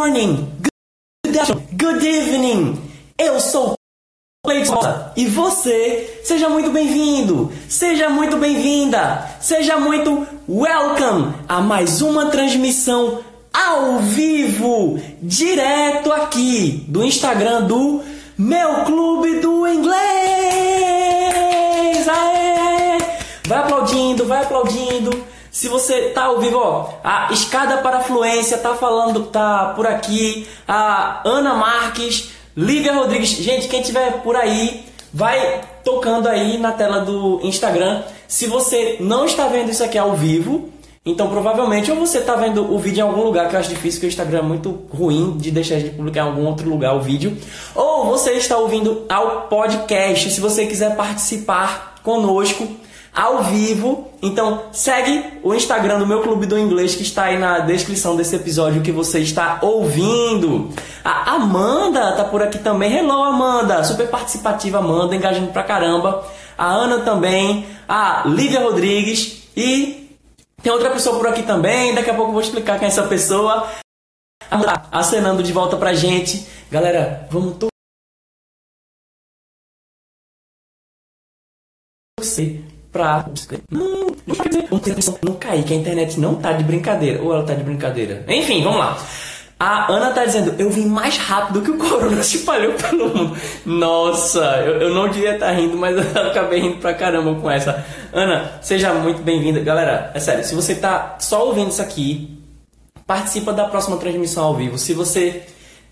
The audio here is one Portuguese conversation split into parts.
morning, good afternoon, good evening. Eu sou Cleiton e você, seja muito bem-vindo, seja muito bem-vinda, seja muito welcome a mais uma transmissão ao vivo, direto aqui do Instagram do meu clube do inglês. Aê! Vai aplaudindo, vai aplaudindo. Se você tá ao vivo, ó, a escada para a fluência tá falando, tá por aqui. A Ana Marques, Lívia Rodrigues. Gente, quem tiver por aí, vai tocando aí na tela do Instagram. Se você não está vendo isso aqui ao vivo, então provavelmente ou você está vendo o vídeo em algum lugar, que eu acho difícil, que o Instagram é muito ruim de deixar de publicar em algum outro lugar o vídeo, ou você está ouvindo ao podcast. Se você quiser participar conosco, ao vivo. Então segue o Instagram do meu clube do inglês que está aí na descrição desse episódio que você está ouvindo. A Amanda tá por aqui também. Hello Amanda, super participativa Amanda, engajando pra caramba. A Ana também, a Lívia Rodrigues e tem outra pessoa por aqui também. Daqui a pouco eu vou explicar quem é essa pessoa. Amanda acenando de volta pra gente. Galera, vamos torcer pra. Não, não, não cair, que a internet não tá de brincadeira. Ou ela tá de brincadeira. Enfim, vamos lá. A Ana tá dizendo, eu vim mais rápido que o corona se espalhou pelo mundo. Nossa, eu, eu não devia estar tá rindo, mas eu acabei rindo pra caramba com essa. Ana, seja muito bem-vinda. Galera, é sério, se você tá só ouvindo isso aqui, participa da próxima transmissão ao vivo. Se você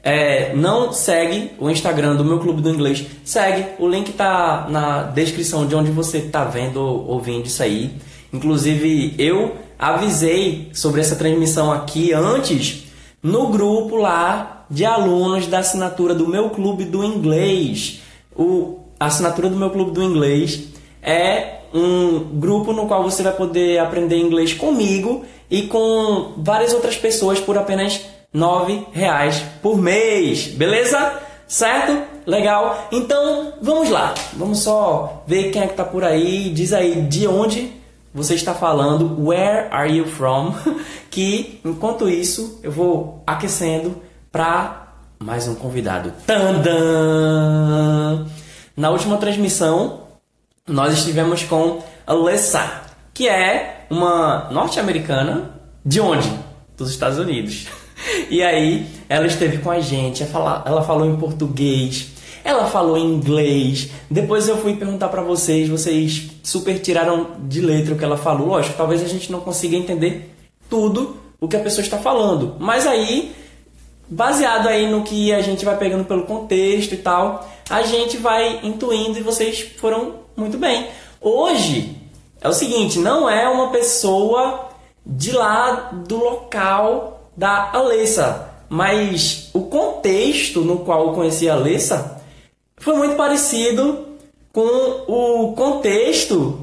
é, não segue o Instagram do meu clube do inglês, segue. O link tá na descrição de onde você tá vendo ou ouvindo isso aí. Inclusive, eu avisei sobre essa transmissão aqui antes no grupo lá de alunos da assinatura do meu clube do inglês. O, a assinatura do meu clube do inglês é um grupo no qual você vai poder aprender inglês comigo e com várias outras pessoas por apenas nove reais por mês, beleza? Certo? Legal? Então, vamos lá. Vamos só ver quem é que tá por aí. Diz aí de onde você está falando. Where are you from? Que, enquanto isso, eu vou aquecendo para mais um convidado. Tandam! Na última transmissão, nós estivemos com Alessa, que é uma norte-americana de onde? Dos Estados Unidos. E aí, ela esteve com a gente, ela falou em português, ela falou em inglês. Depois eu fui perguntar para vocês, vocês super tiraram de letra o que ela falou. Lógico, talvez a gente não consiga entender tudo o que a pessoa está falando, mas aí baseado aí no que a gente vai pegando pelo contexto e tal, a gente vai intuindo e vocês foram muito bem. Hoje é o seguinte, não é uma pessoa de lá do local da Alessa. Mas o contexto no qual eu conheci a Alessa foi muito parecido com o contexto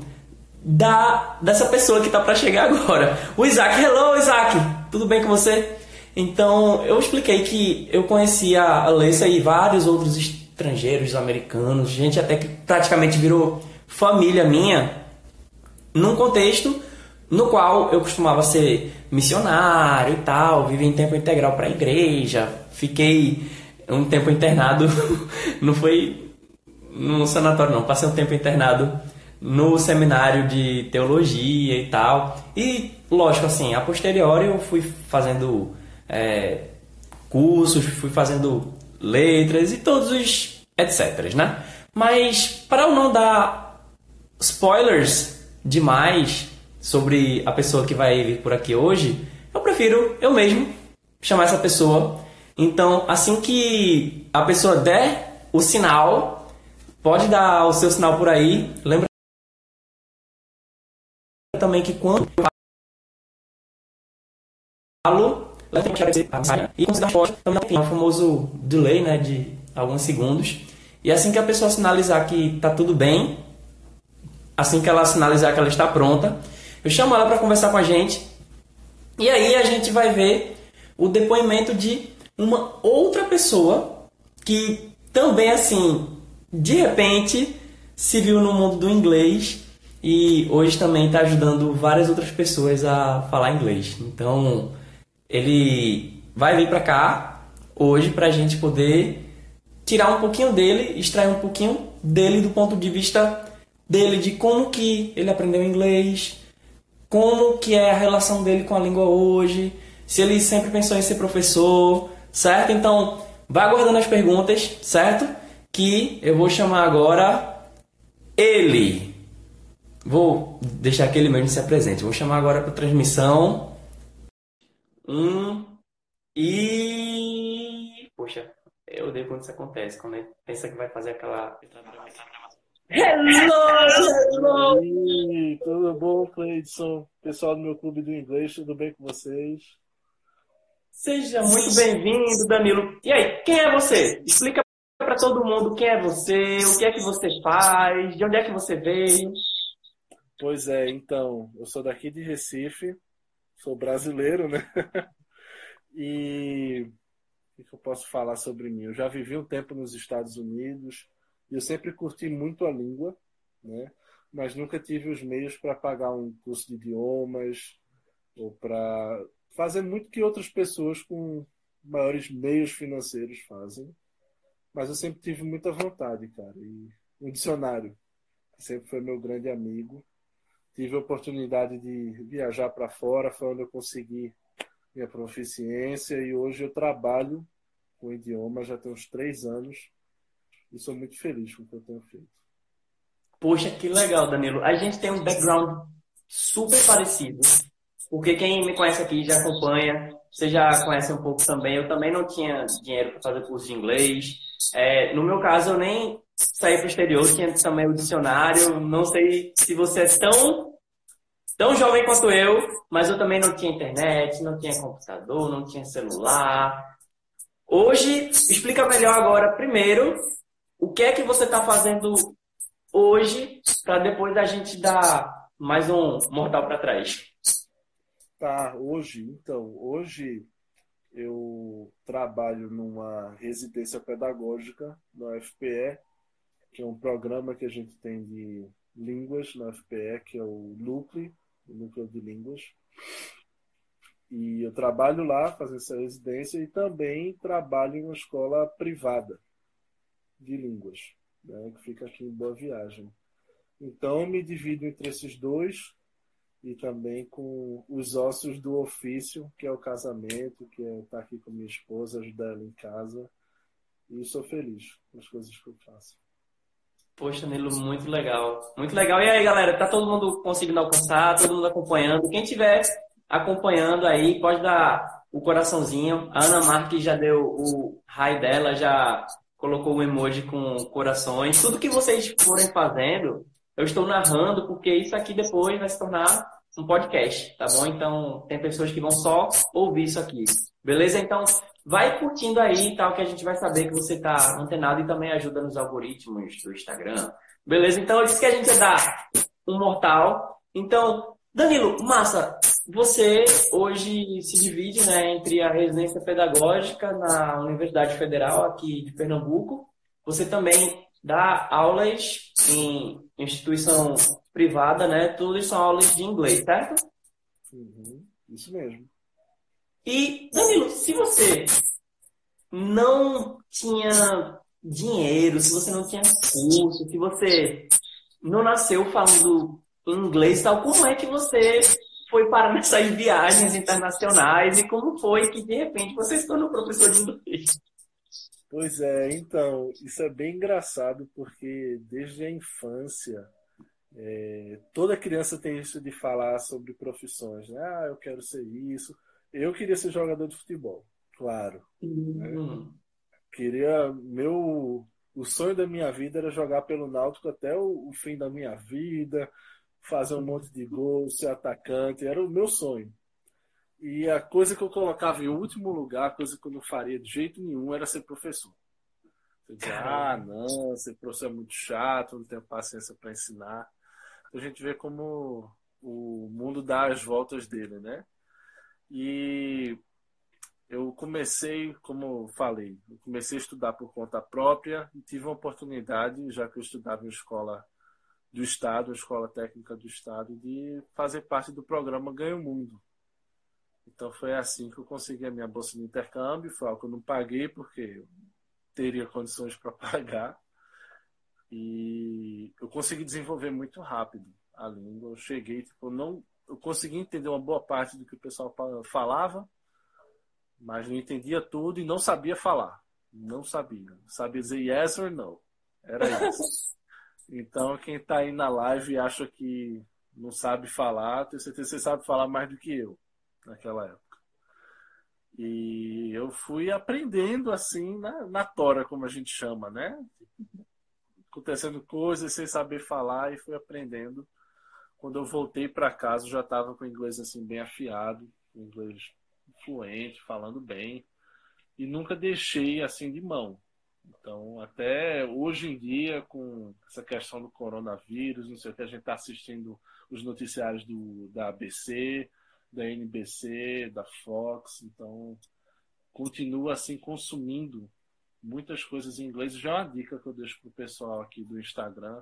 da dessa pessoa que está para chegar agora. O Isaac. Hello, Isaac. Tudo bem com você? Então, eu expliquei que eu conhecia a Alessa e vários outros estrangeiros, americanos, gente até que praticamente virou família minha, num contexto no qual eu costumava ser missionário e tal, vivi em tempo integral para a igreja, fiquei um tempo internado, não foi no sanatório não, passei um tempo internado no seminário de teologia e tal. E, lógico, assim, a posteriori eu fui fazendo é, cursos, fui fazendo letras e todos os etc, né? Mas, para eu não dar spoilers demais sobre a pessoa que vai vir por aqui hoje, eu prefiro eu mesmo chamar essa pessoa. Então, assim que a pessoa der o sinal, pode dar o seu sinal por aí. Lembra também que quando eu falo, e considerar também tem o famoso delay, né, de alguns segundos. E assim que a pessoa sinalizar que está tudo bem, assim que ela sinalizar que ela está pronta, eu chamo ela para conversar com a gente e aí a gente vai ver o depoimento de uma outra pessoa que também assim, de repente se viu no mundo do inglês e hoje também está ajudando várias outras pessoas a falar inglês. Então ele vai vir para cá hoje para a gente poder tirar um pouquinho dele, extrair um pouquinho dele do ponto de vista dele, de como que ele aprendeu inglês, como que é a relação dele com a língua hoje, se ele sempre pensou em ser professor, certo? Então, vai aguardando as perguntas, certo? Que eu vou chamar agora ele. Vou deixar que ele mesmo se apresente. Vou chamar agora para transmissão. Um e. Poxa, eu odeio quando isso acontece, quando ele pensa que vai fazer aquela. Hello! Hello! tudo bom, Cleidson? Pessoal do meu clube do inglês, tudo bem com vocês? Seja muito bem-vindo, Danilo. E aí, quem é você? Explica para todo mundo quem é você, o que é que você faz, de onde é que você veio. Pois é, então, eu sou daqui de Recife, sou brasileiro, né? e o que eu posso falar sobre mim? Eu já vivi um tempo nos Estados Unidos, eu sempre curti muito a língua, né? mas nunca tive os meios para pagar um curso de idiomas ou para fazer muito que outras pessoas com maiores meios financeiros fazem. Mas eu sempre tive muita vontade, cara. E um dicionário, que sempre foi meu grande amigo. Tive a oportunidade de viajar para fora, foi onde eu consegui minha proficiência e hoje eu trabalho com idioma já tem uns três anos e sou muito feliz com o que eu tenho feito. Poxa, que legal, Danilo. A gente tem um background super parecido. Porque quem me conhece aqui já acompanha, você já conhece um pouco também. Eu também não tinha dinheiro para fazer curso de inglês. É, no meu caso, eu nem saí para o exterior, tinha também o dicionário. Não sei se você é tão, tão jovem quanto eu, mas eu também não tinha internet, não tinha computador, não tinha celular. Hoje, explica melhor agora, primeiro, o que é que você está fazendo hoje para depois a gente dar mais um mortal para trás? Tá, hoje, então, hoje eu trabalho numa residência pedagógica na UFPE, que é um programa que a gente tem de línguas na UFPE, que é o Núcleo, o Núcleo de Línguas. E eu trabalho lá, fazendo essa residência, e também trabalho em uma escola privada de línguas, né, que fica aqui em Boa Viagem. Então, me divido entre esses dois e também com os ossos do ofício, que é o casamento, que é estar aqui com minha esposa, ajudar ela em casa. E sou feliz com as coisas que eu faço. Poxa, Nilo, muito legal. Muito legal. E aí, galera, tá todo mundo conseguindo alcançar, todo mundo acompanhando. Quem tiver acompanhando aí, pode dar o coraçãozinho. A Ana Marques já deu o raio dela, já colocou o emoji com corações. Tudo que vocês forem fazendo, eu estou narrando, porque isso aqui depois vai se tornar um podcast, tá bom? Então, tem pessoas que vão só ouvir isso aqui. Beleza? Então, vai curtindo aí e tal, que a gente vai saber que você está antenado e também ajuda nos algoritmos do Instagram. Beleza? Então, eu disse que a gente ia dar um mortal. Então, Danilo, massa, você hoje se divide né, entre a residência pedagógica na Universidade Federal aqui de Pernambuco. Você também dá aulas em instituição privada, né? Tudo são aulas de inglês, certo? Uhum, isso mesmo. E, Danilo, se você não tinha dinheiro, se você não tinha curso, se você não nasceu falando inglês, tal, como é que você foi parar nessas viagens internacionais e como foi que de repente você se tornou professor de inglês? Pois é, então, isso é bem engraçado porque desde a infância é, toda criança tem isso de falar sobre profissões, né? Ah, eu quero ser isso. Eu queria ser jogador de futebol, claro. Uhum. Né? Queria meu o sonho da minha vida era jogar pelo Náutico até o, o fim da minha vida, fazer um monte de gols, ser atacante, era o meu sonho. E a coisa que eu colocava em último lugar, a coisa que eu não faria de jeito nenhum, era ser professor. Você dizia, ah, não, ser professor é muito chato, não tenho paciência para ensinar. Então a gente vê como o mundo dá as voltas dele, né? E eu comecei, como falei, eu comecei a estudar por conta própria e tive uma oportunidade, já que eu estudava em escola do Estado, a Escola Técnica do Estado, de fazer parte do programa Ganho Mundo. Então foi assim que eu consegui a minha bolsa de intercâmbio. Foi algo que eu não paguei porque eu teria condições para pagar. E eu consegui desenvolver muito rápido a língua. Eu cheguei, tipo, não, eu consegui entender uma boa parte do que o pessoal falava, mas não entendia tudo e não sabia falar. Não sabia. Sabia dizer yes or no. Era isso. Então, quem está aí na live e acha que não sabe falar, tenho certeza que você sabe falar mais do que eu naquela época. E eu fui aprendendo assim na, na tora, como a gente chama, né? Acontecendo coisas sem saber falar e fui aprendendo. Quando eu voltei para casa, eu já estava com o inglês assim bem afiado, inglês fluente, falando bem, e nunca deixei assim de mão. Então, até hoje em dia, com essa questão do coronavírus, não sei o que, a gente está assistindo os noticiários do, da ABC, da NBC, da Fox, então continua assim consumindo muitas coisas em inglês. Já uma dica que eu deixo para o pessoal aqui do Instagram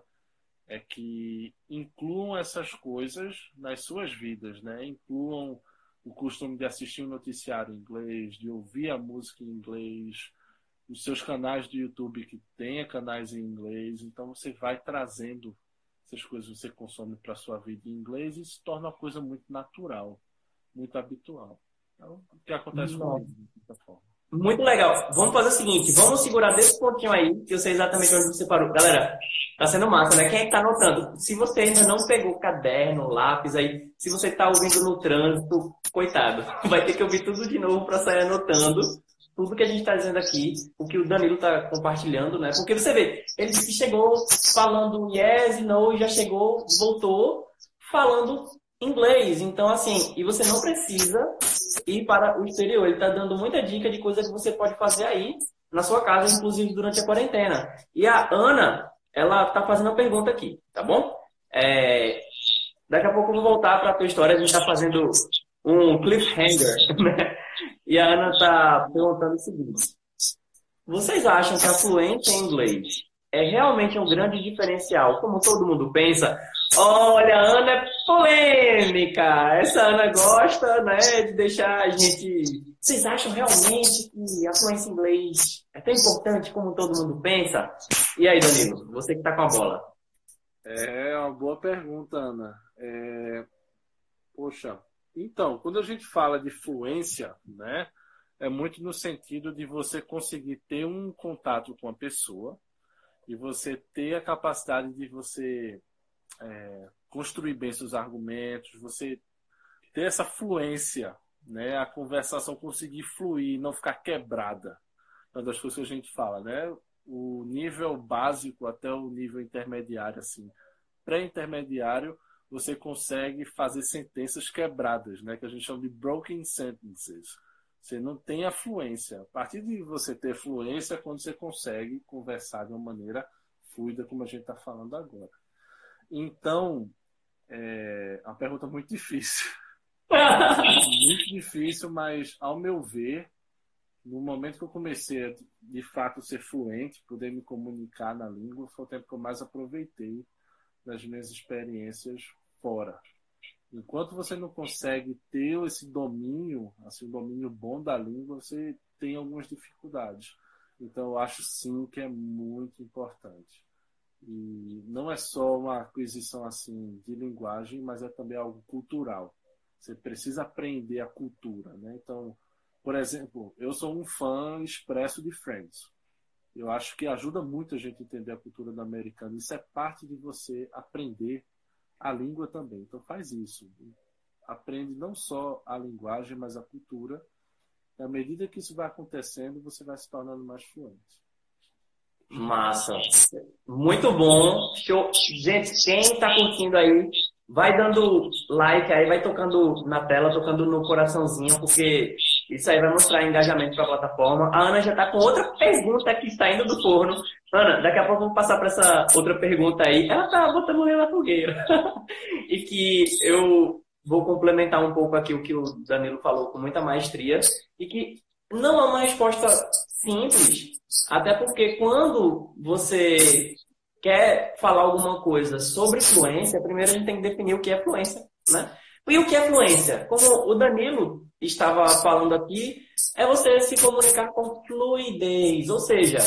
é que incluam essas coisas nas suas vidas, né? Incluam o costume de assistir um noticiário em inglês, de ouvir a música em inglês, os seus canais do YouTube que tenha canais em inglês, então você vai trazendo essas coisas que você consome para sua vida em inglês e se torna uma coisa muito natural, muito habitual. Então, o que acontece com de certa forma. Muito legal. Vamos fazer o seguinte, vamos segurar desse pontinho aí, que eu sei exatamente onde você parou. Galera, tá sendo massa, né? Quem é que tá anotando? Se você ainda não pegou caderno, lápis aí, se você tá ouvindo no trânsito, coitado, vai ter que ouvir tudo de novo para sair anotando tudo que a gente está dizendo aqui, o que o Danilo está compartilhando, né? Porque você vê, ele chegou falando yes e no, já chegou, voltou falando inglês. Então, assim, e você não precisa ir para o exterior. Ele está dando muita dica de coisa que você pode fazer aí na sua casa, inclusive durante a quarentena. E a Ana, ela está fazendo uma pergunta aqui, tá bom? É... Daqui a pouco eu vou voltar para a tua história. A gente está fazendo um cliffhanger, né? E a Ana está perguntando o seguinte: Vocês acham que a fluência em inglês é realmente um grande diferencial, como todo mundo pensa? Olha, a Ana é polêmica. Essa Ana gosta, né, de deixar a gente. Vocês acham realmente que a fluência em inglês é tão importante como todo mundo pensa? E aí, Danilo, você que está com a bola. É uma boa pergunta, Ana. É... Poxa, então, quando a gente fala de fluência, né, é muito no sentido de você conseguir ter um contato com a pessoa e você ter a capacidade de você é, construir bem seus argumentos, você ter essa fluência, né, a conversação conseguir fluir, não ficar quebrada. É uma das coisas que a gente fala, né? O nível básico até o nível intermediário, assim, pré-intermediário, você consegue fazer sentenças quebradas, né? que a gente chama de broken sentences. Você não tem a fluência. A partir de você ter fluência, é quando você consegue conversar de uma maneira fluida, como a gente está falando agora. Então, é uma pergunta muito difícil. muito difícil, mas ao meu ver, no momento que eu comecei a de fato ser fluente, poder me comunicar na língua, foi o tempo que eu mais aproveitei das minhas experiências fora. Enquanto você não consegue ter esse domínio, assim, um domínio bom da língua, você tem algumas dificuldades. Então, eu acho sim que é muito importante. E não é só uma aquisição assim de linguagem, mas é também algo cultural. Você precisa aprender a cultura, né? Então, por exemplo, eu sou um fã expresso de Friends. Eu acho que ajuda muito a gente a entender a cultura da americana. Isso é parte de você aprender a língua também. Então faz isso. Aprende não só a linguagem, mas a cultura. E à medida que isso vai acontecendo, você vai se tornando mais fluente. Massa. Muito bom. Show. Gente, quem está curtindo aí, vai dando like aí, vai tocando na tela, tocando no coraçãozinho, porque isso aí vai mostrar engajamento para a plataforma. A Ana já está com outra pergunta que está indo do forno. Ana, daqui a pouco vamos passar para essa outra pergunta aí. Ela tá botando o na fogueira. e que eu vou complementar um pouco aqui o que o Danilo falou com muita maestria. E que não é uma resposta simples. Até porque quando você quer falar alguma coisa sobre fluência, primeiro a gente tem que definir o que é fluência, né? E o que é fluência? Como o Danilo estava falando aqui, é você se comunicar com fluidez. Ou seja,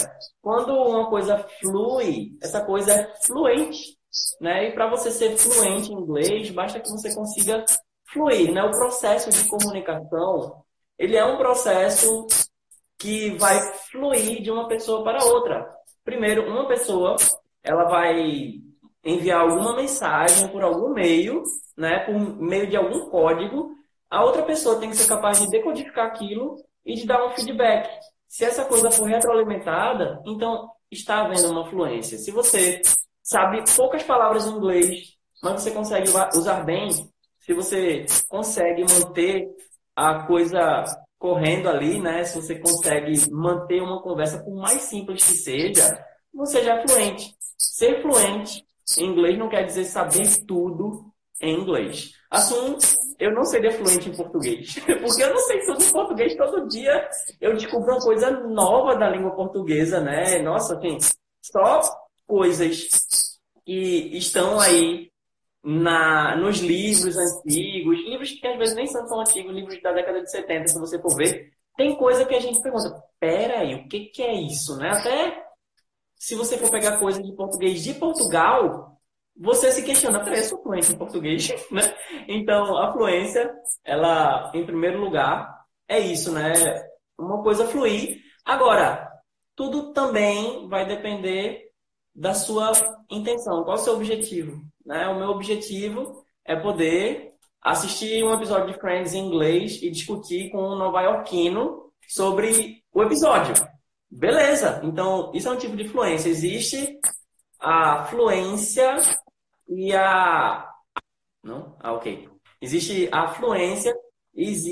quando uma coisa flui, essa coisa é fluente. Né? E para você ser fluente em inglês, basta que você consiga fluir. Né? O processo de comunicação, ele é um processo que vai fluir de uma pessoa para outra. Primeiro, uma pessoa, ela vai enviar alguma mensagem por algum meio, né, por meio de algum código, a outra pessoa tem que ser capaz de decodificar aquilo e de dar um feedback. Se essa coisa for retroalimentada, então está havendo uma fluência. Se você sabe poucas palavras em inglês, mas você consegue usar bem, se você consegue manter a coisa correndo ali, né? Se você consegue manter uma conversa, por mais simples que seja, você já é fluente. Ser fluente inglês não quer dizer saber tudo em inglês. Assim, eu não seria fluente em português, porque eu não sei tudo em português. Todo dia eu descubro uma coisa nova da língua portuguesa, né? Nossa, assim, só coisas que estão aí na, nos livros antigos, livros que às vezes nem são tão antigos, livros da década de 70, se você for ver, tem coisa que a gente pergunta, peraí, o que, que é isso, né? Até se você for pegar coisa de português de Portugal, você se questiona, peraí, eu sou fluente em português, né? Então, a fluência, ela, em primeiro lugar, é isso, né? Uma coisa fluir. Agora, tudo também vai depender da sua intenção. Qual é o seu objetivo? Né? O meu objetivo é poder assistir um episódio de Friends em inglês e discutir com um nova-iorquino sobre o episódio. Beleza, então isso é um tipo de fluência. Existe a fluência e a. Não? Ah, ok. Existe a fluência, existe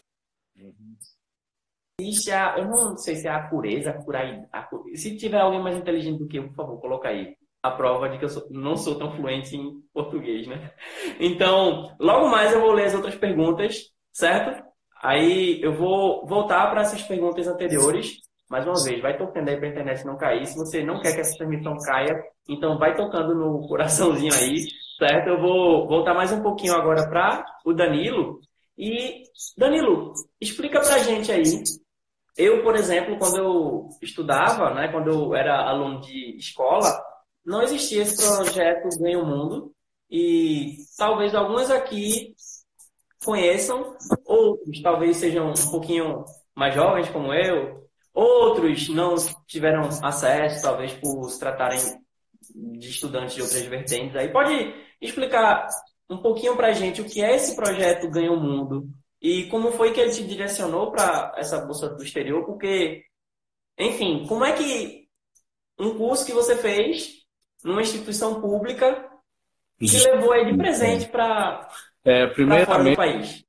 existe a. Eu não sei se é a pureza, a pureza. Se tiver alguém mais inteligente do que eu, por favor, coloca aí a prova de que eu sou, não sou tão fluente em português, né? Então, logo mais eu vou ler as outras perguntas, certo? Aí eu vou voltar para essas perguntas anteriores. Mais uma vez, vai tocando aí para a internet não cair. Se você não quer que essa transmissão caia, então vai tocando no coraçãozinho aí, certo? Eu vou voltar mais um pouquinho agora para o Danilo. E, Danilo, explica para a gente aí. Eu, por exemplo, quando eu estudava, né, quando eu era aluno de escola, não existia esse projeto Ganha o Mundo e talvez algumas aqui conheçam, outros talvez sejam um pouquinho mais jovens como eu, outros não tiveram acesso, talvez por se tratarem de estudantes de outras vertentes. Aí pode explicar um pouquinho para a gente o que é esse projeto Ganha o Mundo e como foi que ele te direcionou para essa bolsa do exterior, porque, enfim, como é que um curso que você fez numa instituição pública que levou aí de presente para é, fora do país?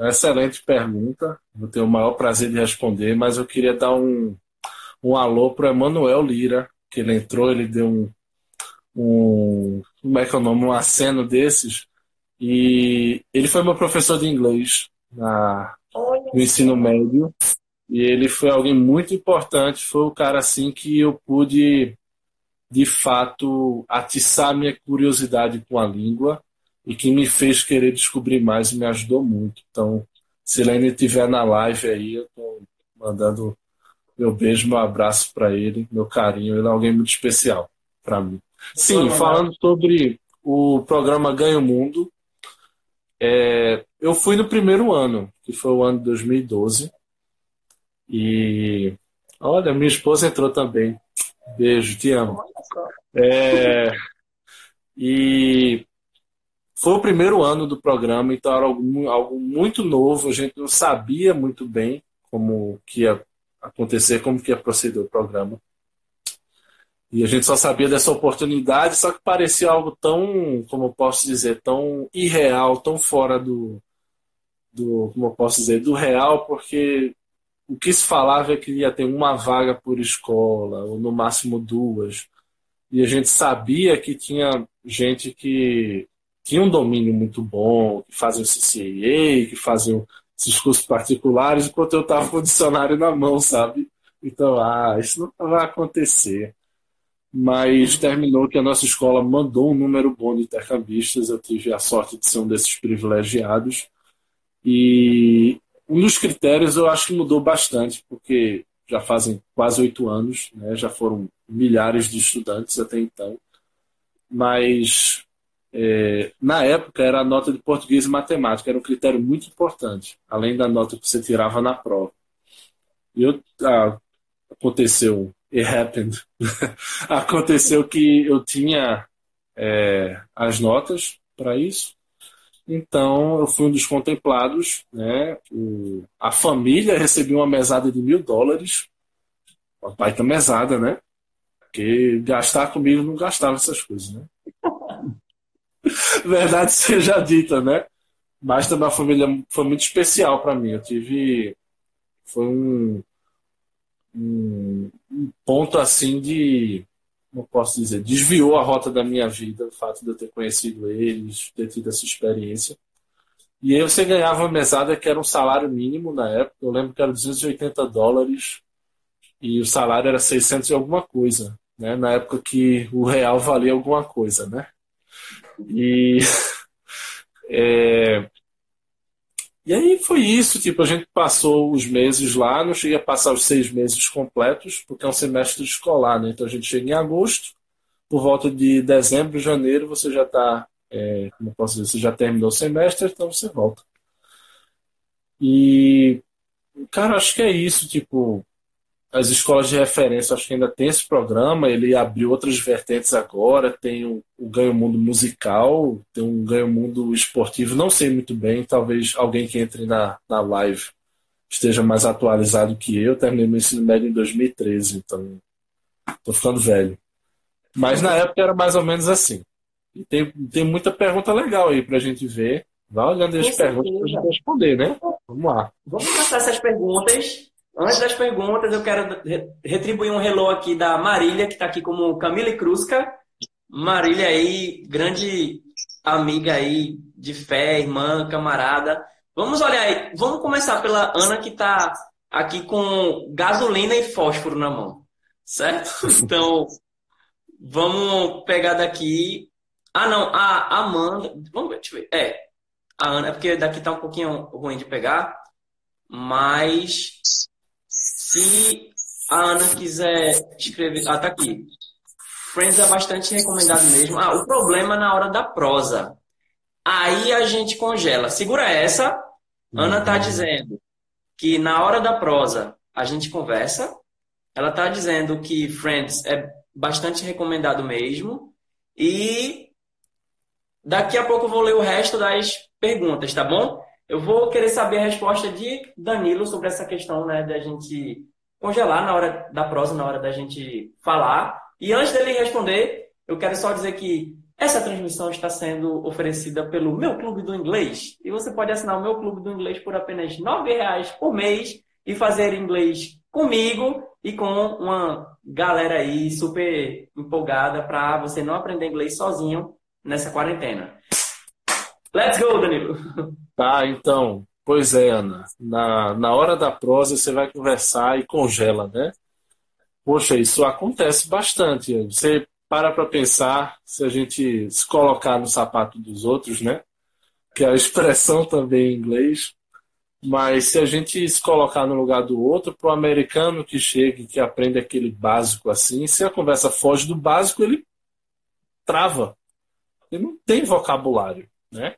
Excelente pergunta. Vou ter o maior prazer de responder, mas eu queria dar um, um alô para o Emanuel Lira, que ele entrou, ele deu um, um como é que é o nome, um aceno desses, e ele foi meu professor de inglês na, no ensino médio. E ele foi alguém muito importante, foi o cara assim que eu pude de fato atiçar minha curiosidade com a língua e que me fez querer descobrir mais e me ajudou muito. Então, se ele estiver na live aí, eu estou mandando meu beijo, meu abraço para ele, meu carinho. Ele é alguém muito especial para mim. Sim, falando sobre o programa Ganho Mundo, é, eu fui no primeiro ano, que foi o ano de 2012. E olha, minha esposa entrou também. Beijo, te amo. É, e foi o primeiro ano do programa, então era algo, algo muito novo, a gente não sabia muito bem como que ia acontecer, como que ia proceder o programa. E a gente só sabia dessa oportunidade, só que parecia algo tão, como eu posso dizer, tão irreal, tão fora do, do como eu posso dizer, do real, porque o que se falava é que ia ter uma vaga por escola, ou no máximo duas. E a gente sabia que tinha gente que tinha um domínio muito bom, que fazia o CCAA, que fazia esses cursos particulares, enquanto eu estava com o dicionário na mão, sabe? Então, ah, isso não vai acontecer. mas terminou que a nossa escola mandou um número bom de intercambistas. Eu tive a sorte de ser um desses privilegiados. E um dos critérios eu acho que mudou bastante, porque já fazem quase oito anos, né? já foram milhares de estudantes até então. Mas é, na época era a nota de português e matemática, era um critério muito importante, além da nota que você tirava na prova. E eu, ah, aconteceu it happened. Aconteceu que eu tinha é, as notas para isso, então eu fui um dos contemplados. Né? O, a família recebeu uma mesada de mil dólares, uma baita mesada, né? Porque gastar comigo não gastava essas coisas, né? Verdade seja dita, né? Mas também a família foi muito especial para mim. Eu tive. Foi um, um, um ponto assim de, não posso dizer, desviou a rota da minha vida, o fato de eu ter conhecido eles, ter tido essa experiência. E aí você ganhava uma mesada que era um salário mínimo na época, eu lembro que era 280 dólares e o salário era 600 e alguma coisa, né? Na época que o real valia alguma coisa, né? E é, e aí foi isso, tipo, a gente passou os meses lá, não cheguei a passar os seis meses completos, porque é um semestre escolar, né? Então a gente chega em agosto, por volta de dezembro, janeiro, você já está, é, como posso dizer, você já terminou o semestre, então você volta. E, cara, acho que é isso, tipo, as escolas de referência, acho que ainda tem esse programa, ele abriu outras vertentes agora, tem o, o Ganho Mundo musical, tem um Ganho Mundo esportivo, não sei muito bem, talvez alguém que entre na, na live esteja mais atualizado que eu, terminei meu ensino médio em 2013, então estou ficando velho. Mas na época era mais ou menos assim. E tem, tem muita pergunta legal aí para a gente ver. Vai olhando as perguntas para a gente responder, né? Vamos lá. Vamos passar essas perguntas Antes das perguntas, eu quero retribuir um hello aqui da Marília, que está aqui como Camila Cruzca. Marília aí, grande amiga aí de fé, irmã, camarada. Vamos olhar aí, vamos começar pela Ana, que está aqui com gasolina e fósforo na mão, certo? Então, vamos pegar daqui. Ah, não, a Amanda. Vamos ver, deixa eu ver. É, a Ana, é porque daqui está um pouquinho ruim de pegar, mas se a Ana quiser escrever. Ah, tá aqui. Friends é bastante recomendado mesmo. Ah, o problema na hora da prosa. Aí a gente congela. Segura essa. Ana tá uhum. dizendo que na hora da prosa a gente conversa. Ela tá dizendo que Friends é bastante recomendado mesmo. E daqui a pouco eu vou ler o resto das perguntas, tá bom? Eu vou querer saber a resposta de Danilo sobre essa questão, né, da gente congelar na hora da prosa, na hora da gente falar. E antes dele responder, eu quero só dizer que essa transmissão está sendo oferecida pelo meu clube do inglês. E você pode assinar o meu clube do inglês por apenas R$ reais por mês e fazer inglês comigo e com uma galera aí super empolgada para você não aprender inglês sozinho nessa quarentena. Let's go, Danilo! Tá, então. Pois é, Ana. Na, na hora da prosa você vai conversar e congela, né? Poxa, isso acontece bastante. Você para para pensar se a gente se colocar no sapato dos outros, né? Que é a expressão também em inglês. Mas se a gente se colocar no lugar do outro, para o americano que chega e que aprende aquele básico assim, se a conversa foge do básico, ele trava. Ele não tem vocabulário, né?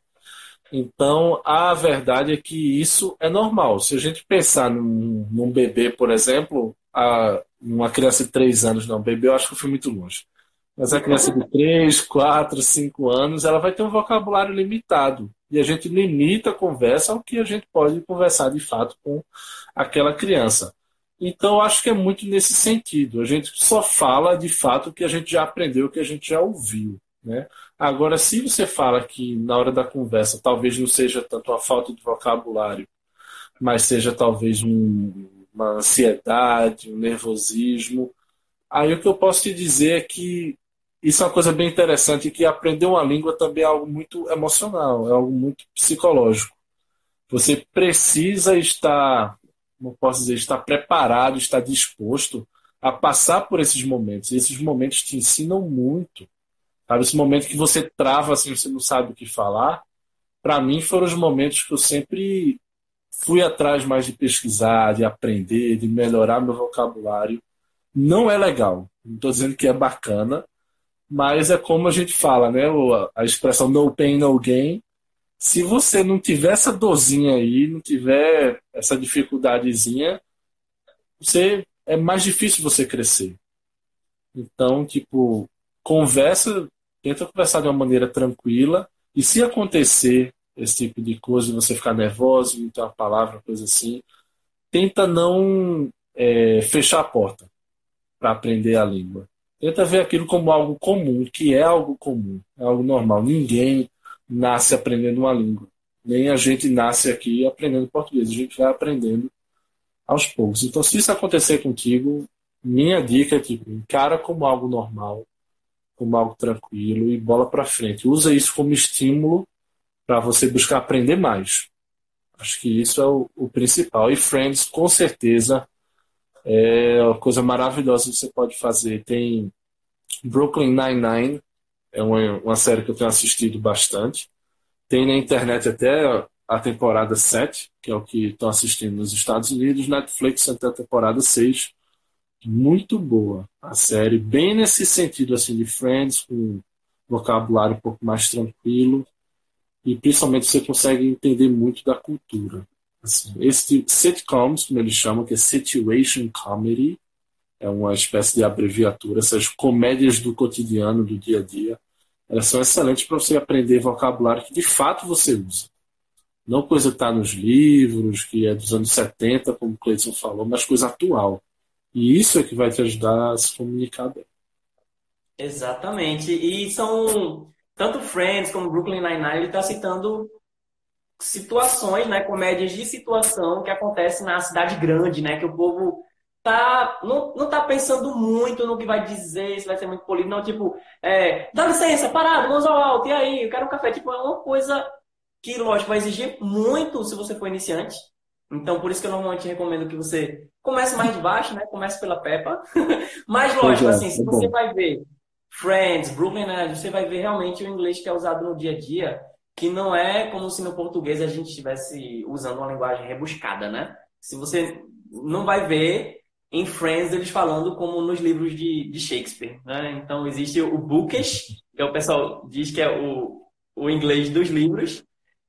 Então, a verdade é que isso é normal. Se a gente pensar num, num bebê, por exemplo, a, uma criança de 3 anos, não, bebê eu acho que eu fui muito longe. Mas a criança de 3, 4, 5 anos, ela vai ter um vocabulário limitado. E a gente limita a conversa ao que a gente pode conversar de fato com aquela criança. Então, acho que é muito nesse sentido. A gente só fala de fato o que a gente já aprendeu, o que a gente já ouviu. Né? Agora, se você fala que na hora da conversa talvez não seja tanto a falta de vocabulário, mas seja talvez um, uma ansiedade, um nervosismo, aí o que eu posso te dizer é que isso é uma coisa bem interessante, que aprender uma língua também é algo muito emocional, é algo muito psicológico. Você precisa estar, como posso dizer, estar preparado, estar disposto a passar por esses momentos. E esses momentos te ensinam muito. Sabe? Esse momento que você trava, assim, você não sabe o que falar. Para mim, foram os momentos que eu sempre fui atrás mais de pesquisar, de aprender, de melhorar meu vocabulário. Não é legal. Não estou dizendo que é bacana, mas é como a gente fala, né? A expressão no pain, no gain. Se você não tiver essa dorzinha aí, não tiver essa dificuldadezinha, você é mais difícil você crescer. Então, tipo, conversa, tenta conversar de uma maneira tranquila. E se acontecer esse tipo de coisa, você ficar nervoso, ter uma palavra, coisa assim, tenta não é, fechar a porta para aprender a língua. Tenta ver aquilo como algo comum, que é algo comum, é algo normal. Ninguém nasce aprendendo uma língua. Nem a gente nasce aqui aprendendo português. A gente vai aprendendo aos poucos. Então, se isso acontecer contigo, minha dica é tipo, encara como algo normal, como algo tranquilo e bola para frente. Usa isso como estímulo para você buscar aprender mais. Acho que isso é o, o, principal. E Friends, com certeza, é uma coisa maravilhosa que você pode fazer. Tem Brooklyn Nine-Nine, é uma, uma série que eu tenho assistido bastante. Tem na internet até a temporada 7, que é o que estão assistindo nos Estados Unidos. Netflix até a temporada 6. Muito boa a série, bem nesse sentido assim de Friends, com vocabulário um pouco mais tranquilo e principalmente você consegue entender muito da cultura. Assim, esse sitcoms, como eles chamam, que é situation comedy, é uma espécie de abreviatura, essas comédias do cotidiano, do dia a dia, elas são excelentes para você aprender vocabulário que de fato você usa. Não coisa que está nos livros, que é dos anos 70, como o Cleiton falou, mas coisa atual. E isso é que vai te ajudar a se comunicar bem. Exatamente. E são tanto Friends como Brooklyn Nine-Nine, ele está citando situações, né, comédias de situação que acontecem na cidade grande, né, que o povo tá, não, não tá pensando muito no que vai dizer, se vai ser muito polido, não, tipo, é, dá licença, parado, vamos ao alto, e aí, eu quero um café, tipo, é uma coisa que, lógico, vai exigir muito se você for iniciante, então, por isso que eu normalmente recomendo que você comece mais de baixo, né? Comece pela Peppa. Mas, lógico, é, assim, se é você vai ver Friends, Brooklyn Nine, você vai ver realmente o inglês que é usado no dia a dia, que não é como se no português a gente estivesse usando uma linguagem rebuscada, né? Se você não vai ver em Friends eles falando como nos livros de, de Shakespeare, né? Então existe o bookish, que é o pessoal diz que é o, o inglês dos livros,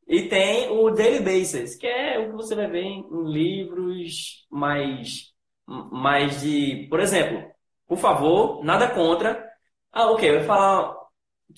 e tem o Daily Basis, que é o que você vai ver em, livros mais, mais de. Por exemplo, por favor, nada contra. Ah, ok, eu vou falar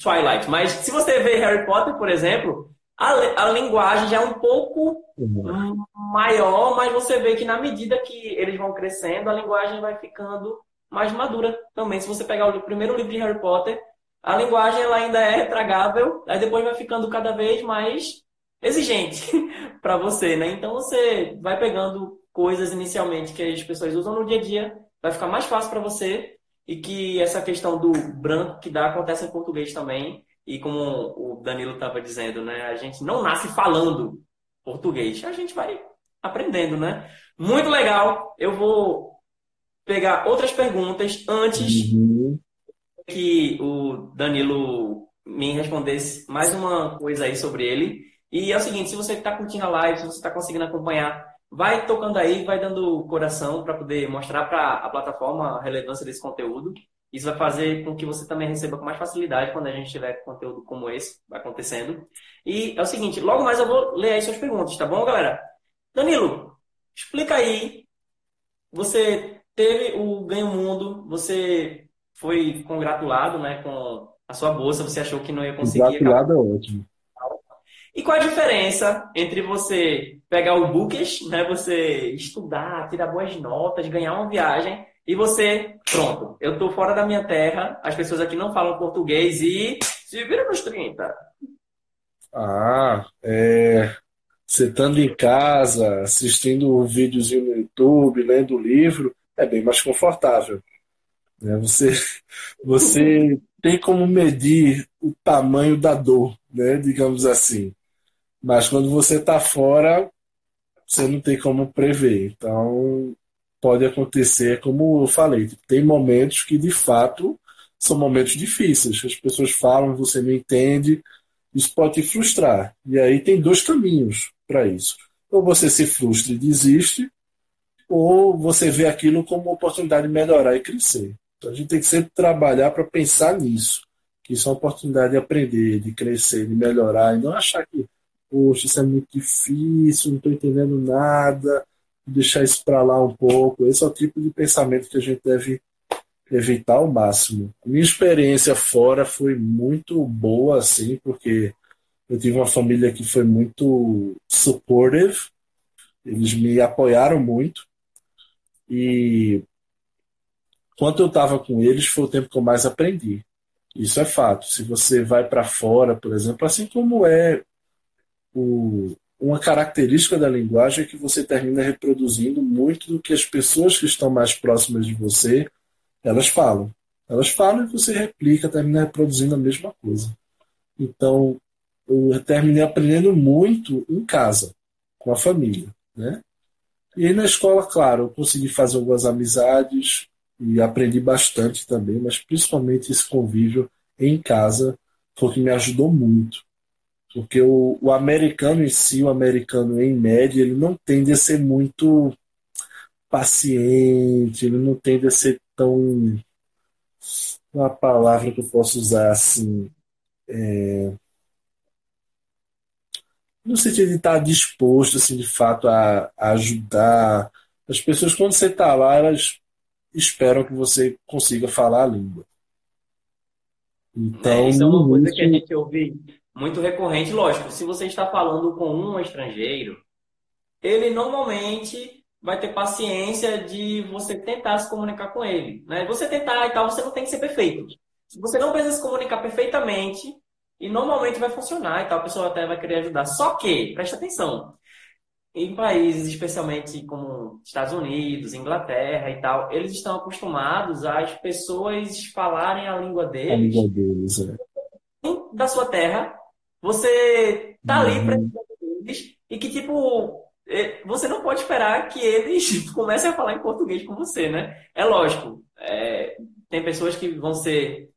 Twilight, mas se você vê Harry Potter, por exemplo, a, a linguagem já é um pouco uhum. maior, mas você vê que na medida que eles vão crescendo, a linguagem vai ficando mais madura também. Se você pegar o primeiro livro de Harry Potter, a linguagem ela ainda é tragável, aí depois vai ficando cada vez mais exigente para você, né? Então você vai pegando coisas inicialmente que as pessoas usam no dia a dia, vai ficar mais fácil para você e que essa questão do branco que dá acontece em português também. E como o Danilo estava dizendo, né? A gente não nasce falando português, a gente vai aprendendo, né? Muito legal. Eu vou pegar outras perguntas antes uhum. que o Danilo me respondesse mais uma coisa aí sobre ele. E é o seguinte, se você está curtindo a live, se você está conseguindo acompanhar, vai tocando aí, vai dando coração para poder mostrar para a plataforma a relevância desse conteúdo. Isso vai fazer com que você também receba com mais facilidade quando a gente tiver conteúdo como esse acontecendo. E é o seguinte, logo mais eu vou ler aí suas perguntas, tá bom, galera? Danilo, explica aí. Você teve o Ganho Mundo, você foi congratulado né, com a sua bolsa, você achou que não ia conseguir. Congratulado é ótimo. E qual a diferença entre você pegar o bookish, né, você estudar, tirar boas notas, ganhar uma viagem, e você, pronto, eu tô fora da minha terra, as pessoas aqui não falam português e se vira nos 30. Ah, é. Você estando em casa, assistindo um videozinho no YouTube, lendo o livro, é bem mais confortável. Né? Você, você tem como medir o tamanho da dor, né? digamos assim. Mas quando você está fora, você não tem como prever. Então, pode acontecer, como eu falei, tem momentos que de fato são momentos difíceis. As pessoas falam, você não entende, isso pode te frustrar. E aí tem dois caminhos para isso. Ou você se frustra e desiste, ou você vê aquilo como uma oportunidade de melhorar e crescer. Então a gente tem que sempre trabalhar para pensar nisso, que isso é uma oportunidade de aprender, de crescer, de melhorar, e não achar que, poxa, isso é muito difícil, não estou entendendo nada, deixar isso para lá um pouco. Esse é o tipo de pensamento que a gente deve evitar ao máximo. Minha experiência fora foi muito boa, assim, porque eu tive uma família que foi muito supportive, eles me apoiaram muito, e quanto eu estava com eles, foi o tempo que eu mais aprendi. Isso é fato. Se você vai para fora, por exemplo, assim como é o, uma característica da linguagem é que você termina reproduzindo muito do que as pessoas que estão mais próximas de você elas falam. Elas falam e você replica, termina reproduzindo a mesma coisa. Então, eu terminei aprendendo muito em casa, com a família, né? E aí na escola, claro, eu consegui fazer algumas amizades e aprendi bastante também, mas principalmente esse convívio em casa foi o que me ajudou muito. Porque o, o americano em si, o americano em média, ele não tende a ser muito paciente, ele não tende a ser tão. Uma palavra que eu posso usar assim. É, no sentido de estar disposto, assim, de fato, a, a ajudar. As pessoas, quando você está lá, elas esperam que você consiga falar a língua. Então, é, isso é uma coisa que a gente ouve muito recorrente. Lógico, se você está falando com um estrangeiro, ele normalmente vai ter paciência de você tentar se comunicar com ele. Né? Você tentar e tal, você não tem que ser perfeito. Você não precisa se comunicar perfeitamente e normalmente vai funcionar e tal, a pessoa até vai querer ajudar. Só que, preste atenção, em países, especialmente como Estados Unidos, Inglaterra e tal, eles estão acostumados às pessoas falarem a língua deles. A língua deles, é. Da sua terra. Você tá ali uhum. para eles e que, tipo, é, você não pode esperar que eles comecem a falar em português com você, né? É lógico, é, tem pessoas que vão ser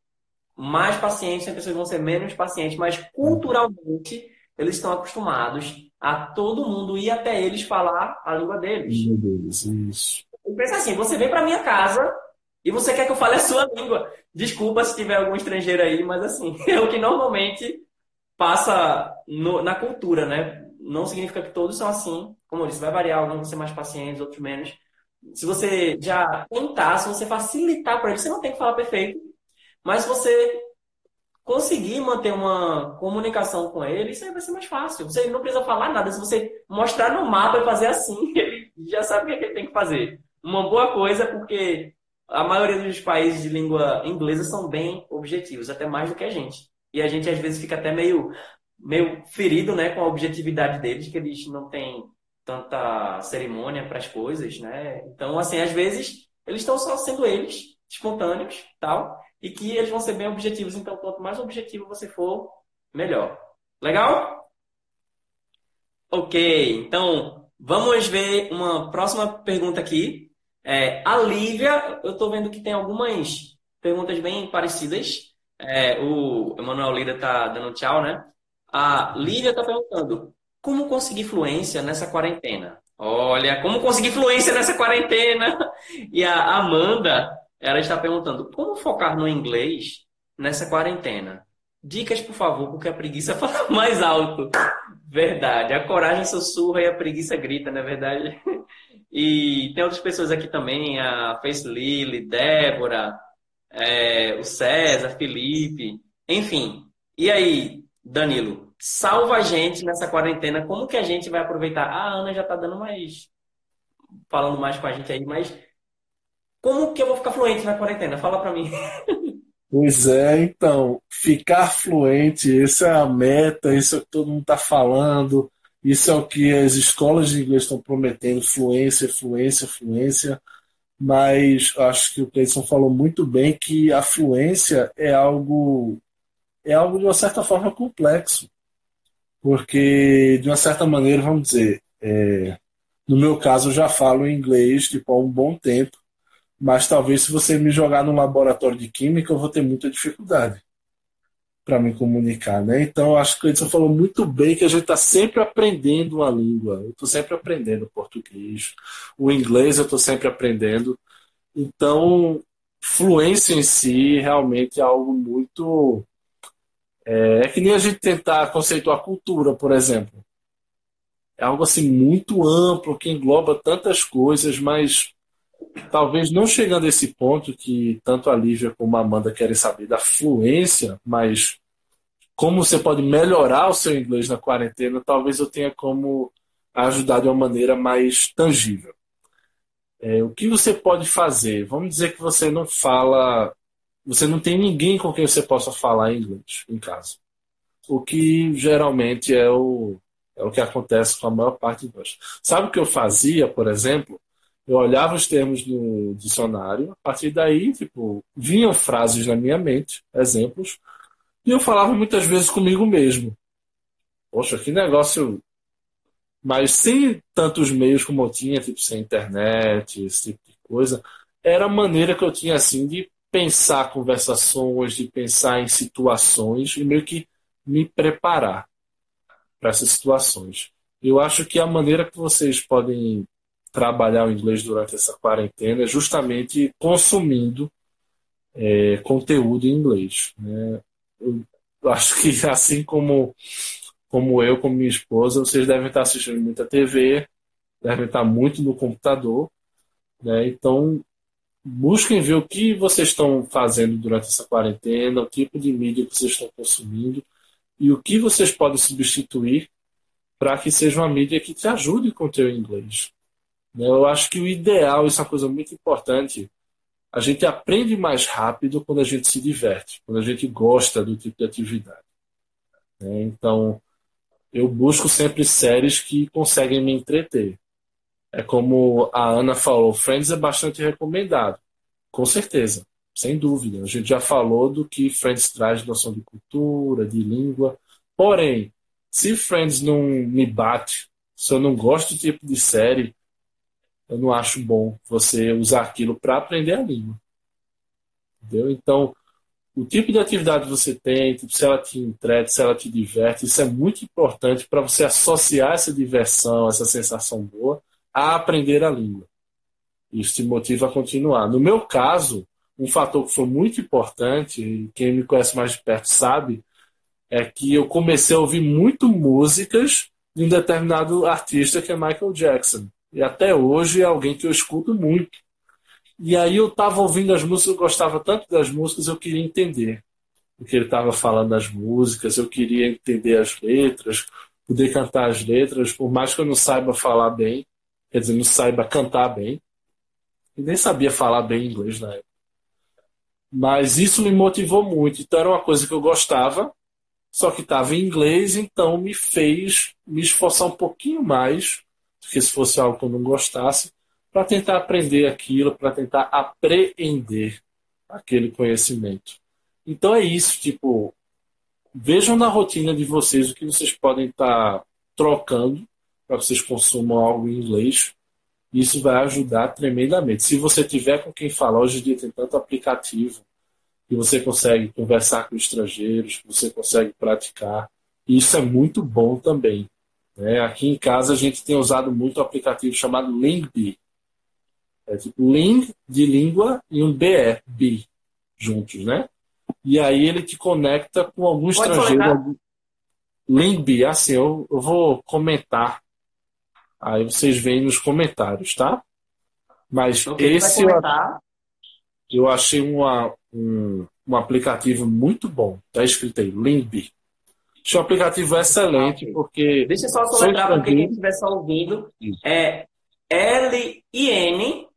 mais pacientes, tem pessoas que vão ser menos pacientes, mas culturalmente eles estão acostumados a todo mundo ir até eles falar a língua deles. Meu Deus, isso. E pensa assim, você vem para minha casa e você quer que eu fale a sua língua. Desculpa se tiver algum estrangeiro aí, mas assim, é o que normalmente passa no, na cultura, né? Não significa que todos são assim. Como eu disse, vai variar, alguns vão ser mais pacientes, outros menos. Se você já tentar, se você facilitar para ele, você não tem que falar perfeito, mas se você conseguir manter uma comunicação com ele, isso aí vai ser mais fácil. Você não precisa falar nada. Se você mostrar no mapa e fazer assim, ele já sabe o que, é que ele tem que fazer. Uma boa coisa, porque a maioria dos países de língua inglesa são bem objetivos, até mais do que a gente. E a gente às vezes fica até meio, meio ferido né, com a objetividade deles, que eles não têm tanta cerimônia para as coisas, né? Então, assim, às vezes eles estão só sendo eles, espontâneos, tal, e que eles vão ser bem objetivos. Então, quanto mais objetivo você for, melhor. Legal? Ok, então vamos ver uma próxima pergunta aqui. É, a Lívia, eu estou vendo que tem algumas perguntas bem parecidas. É, o Emanuel Lira tá dando tchau, né? A Lívia tá perguntando: como conseguir fluência nessa quarentena? Olha, como conseguir fluência nessa quarentena? E a Amanda, ela está perguntando: como focar no inglês nessa quarentena? Dicas, por favor, porque a preguiça fala mais alto. Verdade. A coragem sussurra e a preguiça grita, não é verdade? E tem outras pessoas aqui também, a Face Lily, Débora, é, o César, Felipe, enfim. E aí, Danilo, salva a gente nessa quarentena. Como que a gente vai aproveitar? Ah, a Ana já tá dando mais. falando mais com a gente aí, mas como que eu vou ficar fluente na quarentena? Fala para mim. Pois é, então, ficar fluente, essa é a meta, isso é o que todo mundo está falando, isso é o que as escolas de inglês estão prometendo, fluência, fluência, fluência mas acho que o Cleison falou muito bem que a fluência é algo é algo de uma certa forma complexo, porque de uma certa maneira, vamos dizer, é, No meu caso, eu já falo inglês tipo, há um bom tempo, mas talvez se você me jogar no laboratório de química, eu vou ter muita dificuldade para me comunicar, né? Então, acho que o Edson falou muito bem que a gente está sempre aprendendo uma língua. Eu estou sempre aprendendo português, o inglês eu estou sempre aprendendo. Então, fluência em si realmente é algo muito. É, é que nem a gente tentar conceituar cultura, por exemplo. É algo assim muito amplo que engloba tantas coisas, mas talvez não chegando a esse ponto que tanto a Lívia como a Amanda querem saber da fluência, mas como você pode melhorar o seu inglês na quarentena, talvez eu tenha como ajudar de uma maneira mais tangível. É, o que você pode fazer? Vamos dizer que você não fala, você não tem ninguém com quem você possa falar inglês em casa. O que geralmente é o, é o que acontece com a maior parte de nós. Sabe o que eu fazia, por exemplo? Eu olhava os termos no dicionário, a partir daí, tipo, vinham frases na minha mente, exemplos, e eu falava muitas vezes comigo mesmo. Poxa, que negócio. Mas sem tantos meios como eu tinha, tipo, sem internet, esse tipo de coisa, era a maneira que eu tinha, assim, de pensar conversações, de pensar em situações e meio que me preparar para essas situações. Eu acho que a maneira que vocês podem trabalhar o inglês durante essa quarentena é justamente consumindo é, conteúdo em inglês. Né? Eu acho que assim como, como eu, como minha esposa, vocês devem estar assistindo muita TV, devem estar muito no computador. Né? Então, busquem ver o que vocês estão fazendo durante essa quarentena, o tipo de mídia que vocês estão consumindo e o que vocês podem substituir para que seja uma mídia que te ajude com o teu inglês. Né? Eu acho que o ideal, isso é uma coisa muito importante, a gente aprende mais rápido quando a gente se diverte, quando a gente gosta do tipo de atividade. Né? Então, eu busco sempre séries que conseguem me entreter. É como a Ana falou, Friends é bastante recomendado, com certeza, sem dúvida. A gente já falou do que Friends traz de noção de cultura, de língua. Porém, se Friends não me bate, se eu não gosto do tipo de série, eu não acho bom você usar aquilo para aprender a língua. Entendeu? Então, o tipo de atividade que você tem, tipo, se ela te entrete, se ela te diverte, isso é muito importante para você associar essa diversão, essa sensação boa, a aprender a língua. Isso te motiva a continuar. No meu caso, um fator que foi muito importante, e quem me conhece mais de perto sabe, é que eu comecei a ouvir muito músicas de um determinado artista que é Michael Jackson. E até hoje é alguém que eu escuto muito. E aí eu estava ouvindo as músicas, eu gostava tanto das músicas, eu queria entender o que ele estava falando nas músicas, eu queria entender as letras, poder cantar as letras, por mais que eu não saiba falar bem, quer dizer, não saiba cantar bem, e nem sabia falar bem inglês na época. Mas isso me motivou muito, então era uma coisa que eu gostava, só que estava em inglês, então me fez me esforçar um pouquinho mais que se fosse algo que eu não gostasse, para tentar aprender aquilo, para tentar apreender aquele conhecimento. Então é isso, tipo, vejam na rotina de vocês o que vocês podem estar tá trocando para que vocês consumam algo em inglês. Isso vai ajudar tremendamente. Se você tiver com quem falar, hoje em dia tem tanto aplicativo que você consegue conversar com estrangeiros, que você consegue praticar. Isso é muito bom também. Né? Aqui em casa a gente tem usado muito o aplicativo chamado Lingby. É tipo Ling de língua e um BE, B, juntos, né? E aí ele te conecta com algum Pode estrangeiro. Lingby, assim, eu, eu vou comentar. Aí vocês veem nos comentários, tá? Mas esse eu, eu achei uma, um, um aplicativo muito bom. Tá escrito aí, Lingby. Um aplicativo excelente, porque. Deixa eu só soletrar para quem estiver só ouvindo. Isso. É L-I-N-G-B-E.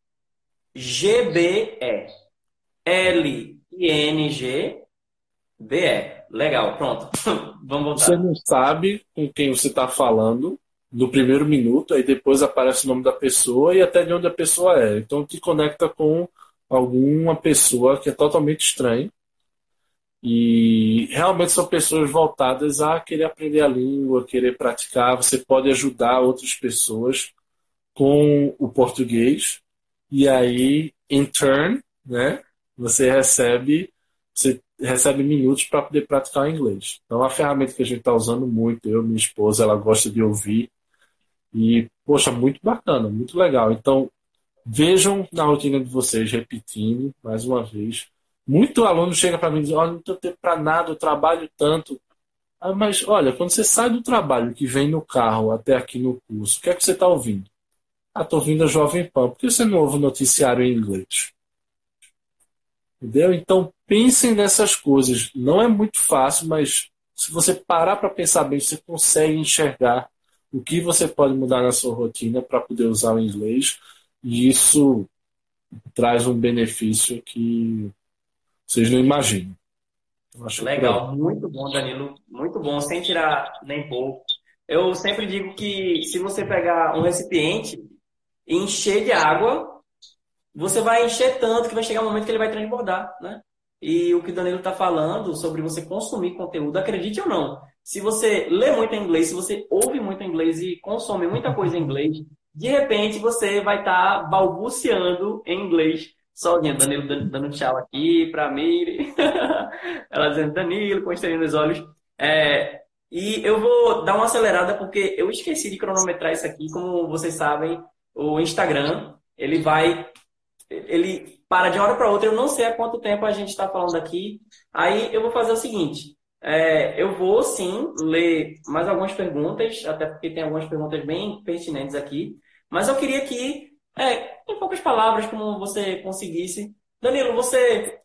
L-I-N-G-B-E. Legal, pronto. Vamos voltar. Você não sabe com quem você está falando no primeiro minuto, aí depois aparece o nome da pessoa e até de onde a pessoa é. Então te conecta com alguma pessoa que é totalmente estranha e realmente são pessoas voltadas a querer aprender a língua, querer praticar. Você pode ajudar outras pessoas com o português e aí, in turn, né, você recebe você recebe minutos para poder praticar o inglês. Então, é uma ferramenta que a gente está usando muito, eu, minha esposa, ela gosta de ouvir. E, poxa, muito bacana, muito legal. Então, vejam na rotina de vocês, repetindo, mais uma vez. Muito aluno chega para mim e diz: Olha, não tenho tempo para nada, eu trabalho tanto. Ah, mas, olha, quando você sai do trabalho, que vem no carro até aqui no curso, o que é que você está ouvindo? Ah, estou ouvindo a Jovem Pan. Por que você não ouve o noticiário em inglês? Entendeu? Então, pensem nessas coisas. Não é muito fácil, mas se você parar para pensar bem, você consegue enxergar o que você pode mudar na sua rotina para poder usar o inglês. E isso traz um benefício que vocês não imaginam. Legal, muito bom, Danilo. Muito bom, sem tirar nem pouco. Eu sempre digo que se você pegar um recipiente e encher de água, você vai encher tanto que vai chegar um momento que ele vai transbordar, né? E o que o Danilo está falando sobre você consumir conteúdo, acredite ou não, se você lê muito inglês, se você ouve muito inglês e consome muita coisa em inglês, de repente você vai estar tá balbuciando em inglês sozinha. Danilo dando tchau aqui para Miri, ela dizendo Danilo, com estrelinha nos olhos. É, e eu vou dar uma acelerada porque eu esqueci de cronometrar isso aqui. Como vocês sabem, o Instagram ele vai ele para de uma hora para outra. Eu não sei há quanto tempo a gente está falando aqui. Aí eu vou fazer o seguinte: é, eu vou sim ler mais algumas perguntas, até porque tem algumas perguntas bem pertinentes aqui. Mas eu queria que, é, em poucas palavras, como você conseguisse. Danilo, você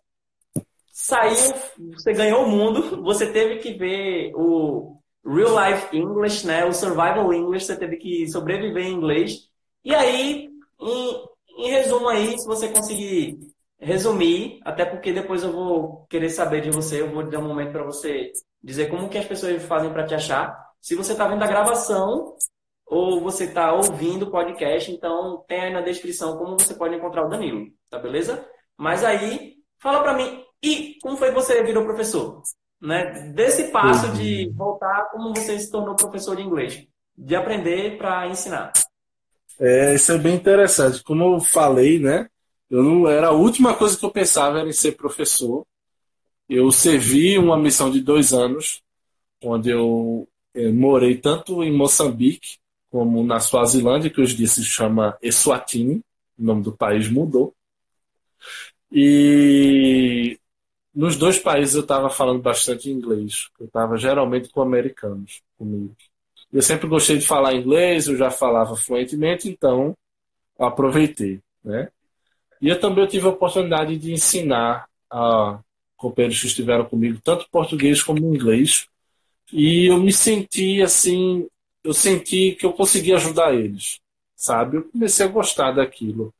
saiu, você ganhou o mundo, você teve que ver o Real Life English, né? O Survival English, você teve que sobreviver em inglês. E aí, em, em resumo aí, se você conseguir resumir, até porque depois eu vou querer saber de você, eu vou dar um momento para você dizer como que as pessoas fazem para te achar. Se você está vendo a gravação ou você está ouvindo o podcast, então tem aí na descrição como você pode encontrar o Danilo, tá beleza? Mas aí, fala para mim, e como foi que você virou professor? Né? Desse passo de uhum. voltar, como você se tornou professor de inglês? De aprender para ensinar. É, isso é bem interessante. Como eu falei, né? Eu não era a última coisa que eu pensava era em ser professor. Eu servi uma missão de dois anos, onde eu é, morei tanto em Moçambique como na Suazilândia, que hoje se chama Eswatini, o nome do país mudou. E nos dois países eu estava falando bastante inglês. Eu estava geralmente com americanos comigo. Eu sempre gostei de falar inglês, eu já falava fluentemente, então aproveitei, né? E eu também tive a oportunidade de ensinar a companheiros que estiveram comigo tanto português como inglês, e eu me senti assim, eu senti que eu conseguia ajudar eles, sabe? Eu comecei a gostar daquilo,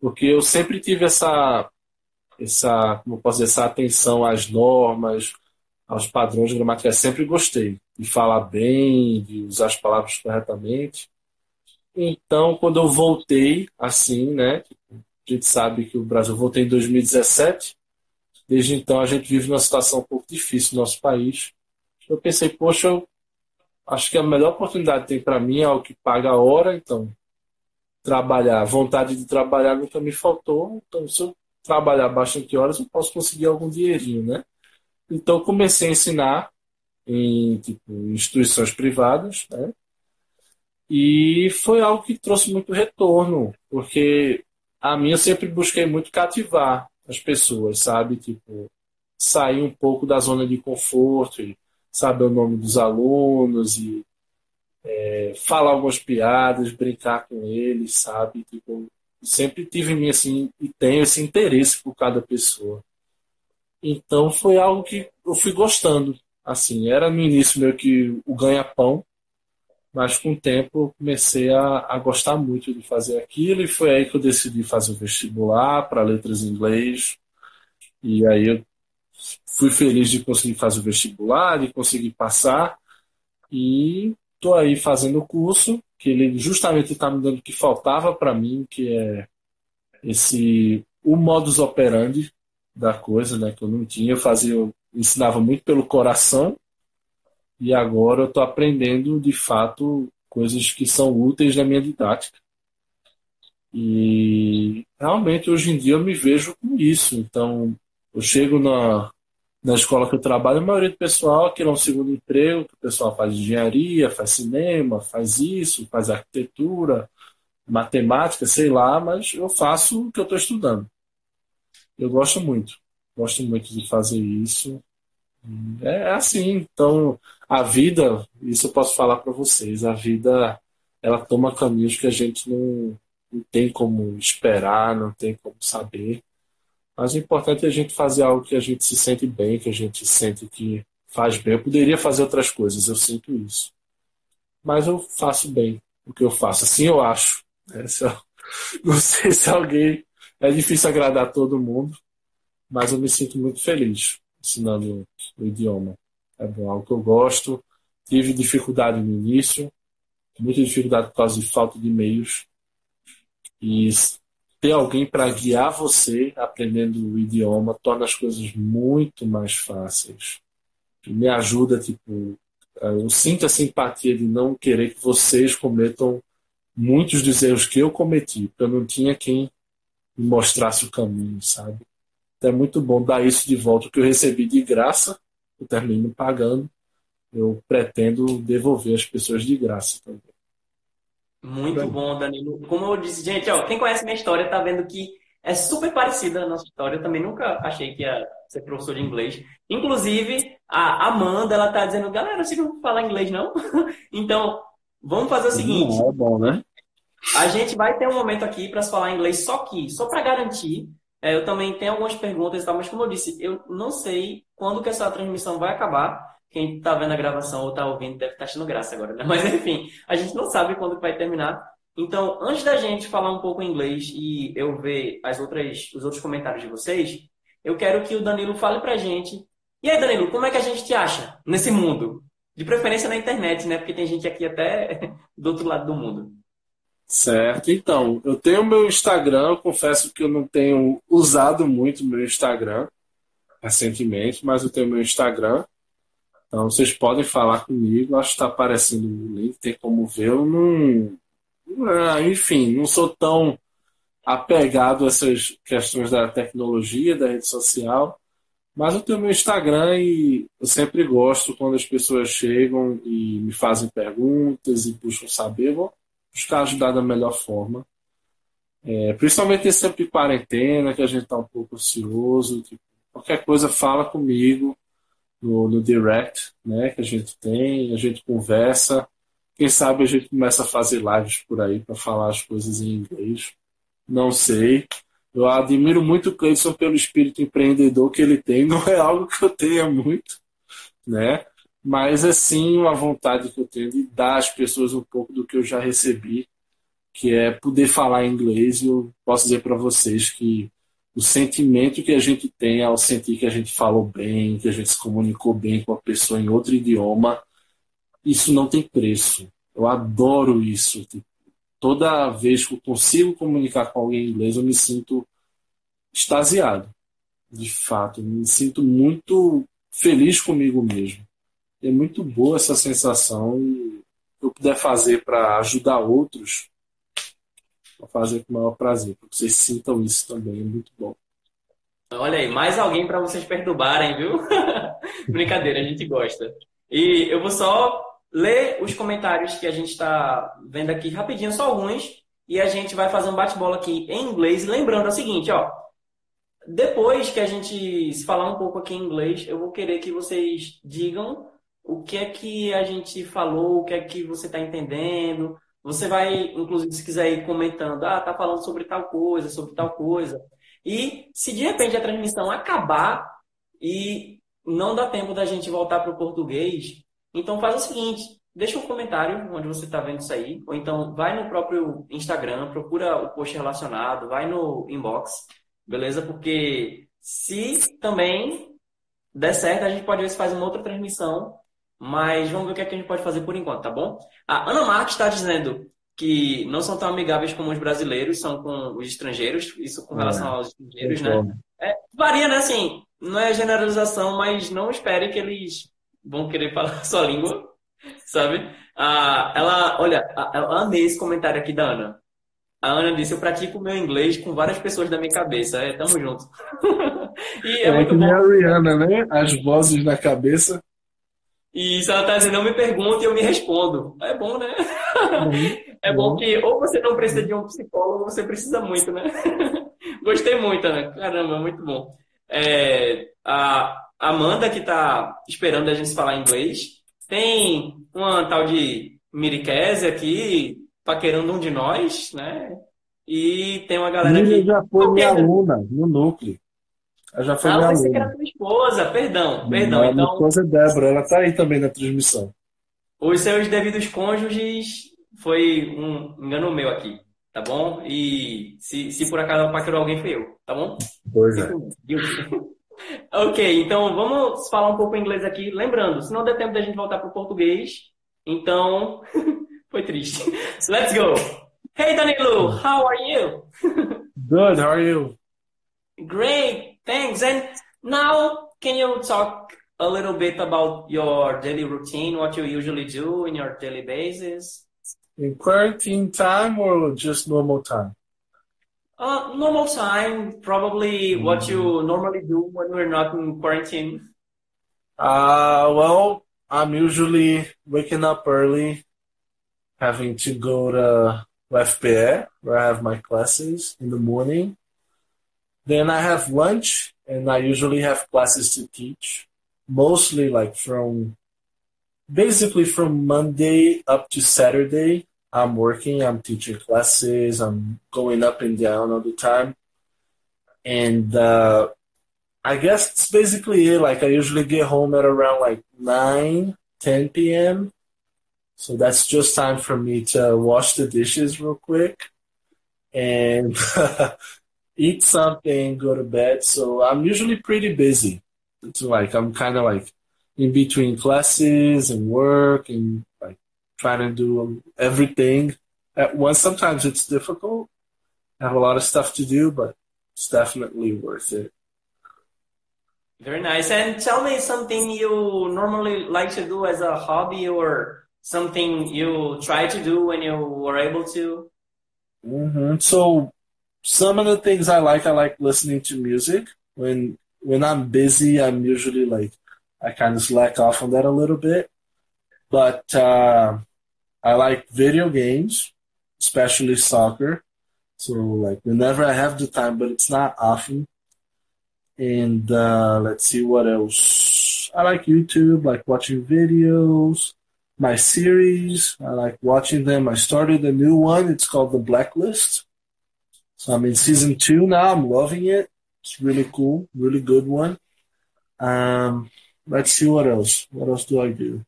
porque eu sempre tive essa essa, como posso dizer, essa atenção às normas, aos padrões gramaticais. Sempre gostei de falar bem, de usar as palavras corretamente. Então, quando eu voltei, assim, né? A gente sabe que o Brasil voltei em 2017. Desde então, a gente vive numa situação um pouco difícil no nosso país. Eu pensei, poxa, eu acho que a melhor oportunidade que tem para mim é o que paga a hora, então trabalhar, vontade de trabalhar nunca me faltou. Então, se eu trabalhar bastante horas, eu posso conseguir algum dinheirinho, né? Então comecei a ensinar em tipo, instituições privadas, né? E foi algo que trouxe muito retorno, porque a mim eu sempre busquei muito cativar as pessoas, sabe? Tipo, sair um pouco da zona de conforto e saber o nome dos alunos e é, falar algumas piadas, brincar com eles, sabe? Tipo, sempre tive em mim assim e tenho esse interesse por cada pessoa. Então foi algo que eu fui gostando. Assim, era no início meio que o ganha-pão, mas com o tempo eu comecei a, a gostar muito de fazer aquilo e foi aí que eu decidi fazer o vestibular para letras em inglês. E aí eu fui feliz de conseguir fazer o vestibular, de conseguir passar e estou aí fazendo o curso que ele justamente está me dando o que faltava para mim, que é esse o modus operandi da coisa, né, que eu não tinha. Eu fazia, eu ensinava muito pelo coração e agora eu estou aprendendo de fato coisas que são úteis na minha didática. E realmente hoje em dia eu me vejo com isso. Então, eu chego na, na escola que eu trabalho, a maioria do pessoal quer um segundo emprego, o pessoal faz engenharia, faz cinema, faz isso, faz arquitetura, matemática, sei lá, mas eu faço o que eu estou estudando. Eu gosto muito, gosto muito de fazer isso. É assim, então a vida, isso eu posso falar para vocês, a vida ela toma caminhos que a gente não, não tem como esperar, não tem como saber. Mas o importante é a gente fazer algo que a gente se sente bem, que a gente sente que faz bem. Eu poderia fazer outras coisas, eu sinto isso. Mas eu faço bem o que eu faço. Assim eu acho. É, eu, não sei se alguém. É difícil agradar todo mundo, mas eu me sinto muito feliz ensinando o idioma. É bom, algo que eu gosto. Tive dificuldade no início, muita dificuldade por causa de falta de meios. E ter alguém para guiar você aprendendo o idioma torna as coisas muito mais fáceis. Me ajuda, tipo, eu sinto a simpatia de não querer que vocês cometam muitos dos erros que eu cometi, porque eu não tinha quem me mostrasse o caminho, sabe? Então é muito bom dar isso de volta, o que eu recebi de graça, eu termino pagando, eu pretendo devolver às pessoas de graça também. Muito Bem. bom, Danilo. Como eu disse, gente, ó, quem conhece minha história tá vendo que é super parecida a nossa história. Eu também nunca achei que ia ser professor de inglês. Inclusive, a Amanda, ela tá dizendo, galera, vocês não falar inglês, não? então, vamos fazer o seguinte. é bom, né? A gente vai ter um momento aqui para falar inglês, só que, só para garantir, é, eu também tenho algumas perguntas, tá? mas como eu disse, eu não sei quando que essa transmissão vai acabar. Quem está vendo a gravação ou está ouvindo deve estar tá achando graça agora, né? Mas enfim, a gente não sabe quando vai terminar. Então, antes da gente falar um pouco em inglês e eu ver as outras, os outros comentários de vocês, eu quero que o Danilo fale pra gente. E aí, Danilo, como é que a gente te acha nesse mundo? De preferência na internet, né? Porque tem gente aqui até do outro lado do mundo. Certo, então, eu tenho meu Instagram, eu confesso que eu não tenho usado muito meu Instagram recentemente, mas eu tenho meu Instagram. Então vocês podem falar comigo, acho que está aparecendo o link, tem como ver. Eu não. Ah, enfim, não sou tão apegado a essas questões da tecnologia, da rede social, mas eu tenho meu Instagram e eu sempre gosto quando as pessoas chegam e me fazem perguntas e buscam saber, vou buscar ajudar da melhor forma. É, principalmente nesse tempo de quarentena, que a gente está um pouco ansioso. Tipo, qualquer coisa, fala comigo no, no direct, né, que a gente tem, a gente conversa. Quem sabe a gente começa a fazer lives por aí para falar as coisas em inglês. Não sei. Eu admiro muito o Cleison pelo espírito empreendedor que ele tem. Não é algo que eu tenha muito, né? Mas é sim uma vontade que eu tenho de dar às pessoas um pouco do que eu já recebi, que é poder falar inglês. E eu posso dizer para vocês que o sentimento que a gente tem ao sentir que a gente falou bem, que a gente se comunicou bem com a pessoa em outro idioma, isso não tem preço. Eu adoro isso. Toda vez que eu consigo comunicar com alguém em inglês, eu me sinto extasiado. De fato, eu me sinto muito feliz comigo mesmo. É muito boa essa sensação e eu puder fazer para ajudar outros, Fazer com o maior prazer, porque vocês sintam isso também, é muito bom. Olha aí, mais alguém para vocês perturbarem, viu? Brincadeira, a gente gosta. E eu vou só ler os comentários que a gente está vendo aqui rapidinho, só alguns, e a gente vai fazer um bate-bola aqui em inglês. Lembrando é o seguinte, ó. Depois que a gente se falar um pouco aqui em inglês, eu vou querer que vocês digam o que é que a gente falou, o que é que você está entendendo, você vai, inclusive, se quiser ir comentando, ah, tá falando sobre tal coisa, sobre tal coisa. E se de repente a transmissão acabar e não dá tempo da gente voltar para o português, então faz o seguinte, deixa um comentário onde você está vendo isso aí, ou então vai no próprio Instagram, procura o post relacionado, vai no inbox, beleza? Porque se também der certo, a gente pode ver se faz uma outra transmissão mas vamos ver o que, é que a gente pode fazer por enquanto, tá bom? A Ana Marques está dizendo que não são tão amigáveis como os brasileiros, são com os estrangeiros, isso com relação é, aos estrangeiros, né? É, varia, né? Assim, não é generalização, mas não espere que eles vão querer falar sua língua, sabe? Ah, ela, olha, eu amei esse comentário aqui da Ana. A Ana disse, eu pratico meu inglês com várias pessoas da minha cabeça. É, tamo junto. e é, é muito que nem a Rihanna, né? As vozes na cabeça. E isso ela tá dizendo, não me pergunte e eu me respondo. É bom, né? É bom que ou você não precisa de um psicólogo, ou você precisa muito, né? Gostei muito, né? Caramba, muito bom. É, a Amanda, que tá esperando a gente falar inglês, tem uma tal de Miriquese aqui, paquerando um de nós, né? E tem uma galera Miriam que... já foi minha aluna no núcleo. Ela já foi ah, minha aluna. que era tua esposa, perdão, perdão. Não, então... Minha esposa é Débora, ela tá aí também na transmissão. Os seus devidos cônjuges foi um engano meu aqui, tá bom? E se, se por acaso paquerou alguém, foi eu, tá bom? Pois é. ok, então vamos falar um pouco inglês aqui. Lembrando, se não der tempo da gente voltar para o português, então foi triste. Let's go! Hey Danilo, how are you? Good, how are you? Great, thanks. And now, can you talk a little bit about your daily routine, what you usually do in your daily basis? In quarantine time or just normal time? Uh, normal time, probably mm. what you mm-hmm. normally do when we're not in quarantine. Uh, well, I'm usually waking up early, having to go to UFPE, where I have my classes in the morning. Then I have lunch, and I usually have classes to teach, mostly like from basically from Monday up to Saturday. I'm working, I'm teaching classes, I'm going up and down all the time. And uh, I guess it's basically it. Like I usually get home at around like 9, 10 p.m. So that's just time for me to wash the dishes real quick and eat something, go to bed. So I'm usually pretty busy. It's like I'm kind of like in between classes and work and like trying to do everything at once. Sometimes it's difficult. I have a lot of stuff to do, but it's definitely worth it. Very nice. And tell me something you normally like to do as a hobby or something you try to do when you were able to? Mm-hmm. So some of the things I like, I like listening to music. When when I'm busy, I'm usually like I kind of slack off on that a little bit. But uh, I like video games, especially soccer. So like whenever I have the time, but it's not often. And uh, let's see what else. I like YouTube, like watching videos. My series, I like watching them. I started a new one. It's called The Blacklist. So I'm in season two now. I'm loving it. It's really cool, really good one. Um, let's see what else. What else do I do?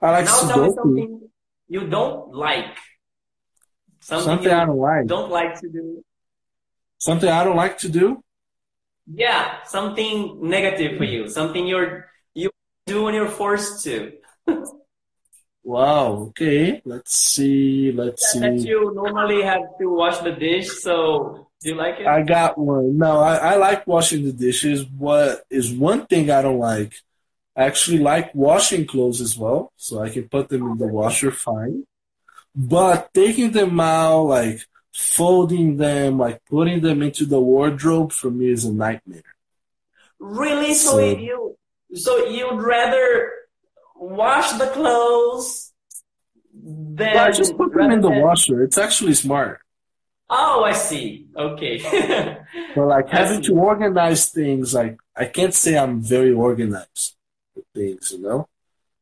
I like now tell me something you don't like. Something, something I don't like. Don't like to do. Something I don't like to do. Yeah, something negative for you. Something you're you do when you're forced to. wow. Okay. Let's see. Let's see. That you normally have to wash the dish. So do you like it? I got one. No, I, I like washing the dishes. What is one thing I don't like? I actually like washing clothes as well, so I can put them in the washer fine. But taking them out, like folding them, like putting them into the wardrobe for me is a nightmare. Really? So, so you so you'd rather wash the clothes Then I just put them in the washer. It's actually smart. Oh, I see. Okay. but like having to organize things, like I can't say I'm very organized with things, you know.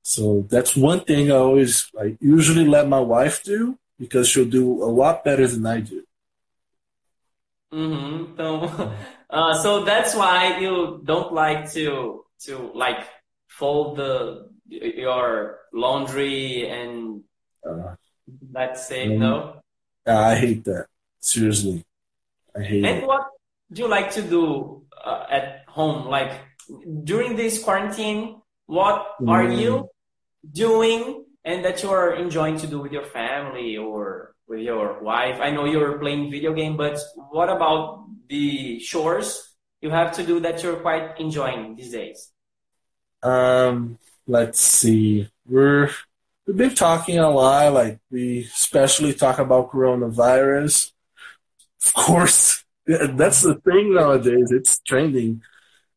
So that's one thing I always like usually let my wife do because she'll do a lot better than I do. Mm-hmm. So, uh, so that's why you don't like to to like fold the your laundry and uh, let's say um, no. I hate that. Seriously, I hate and it. what do you like to do uh, at home? Like during this quarantine, what mm. are you doing and that you're enjoying to do with your family or with your wife? I know you're playing video game, but what about the chores you have to do that you're quite enjoying these days? Um, let's see. We're we've been talking a lot. Like we especially talk about coronavirus. Of course, that's the thing nowadays. It's trending,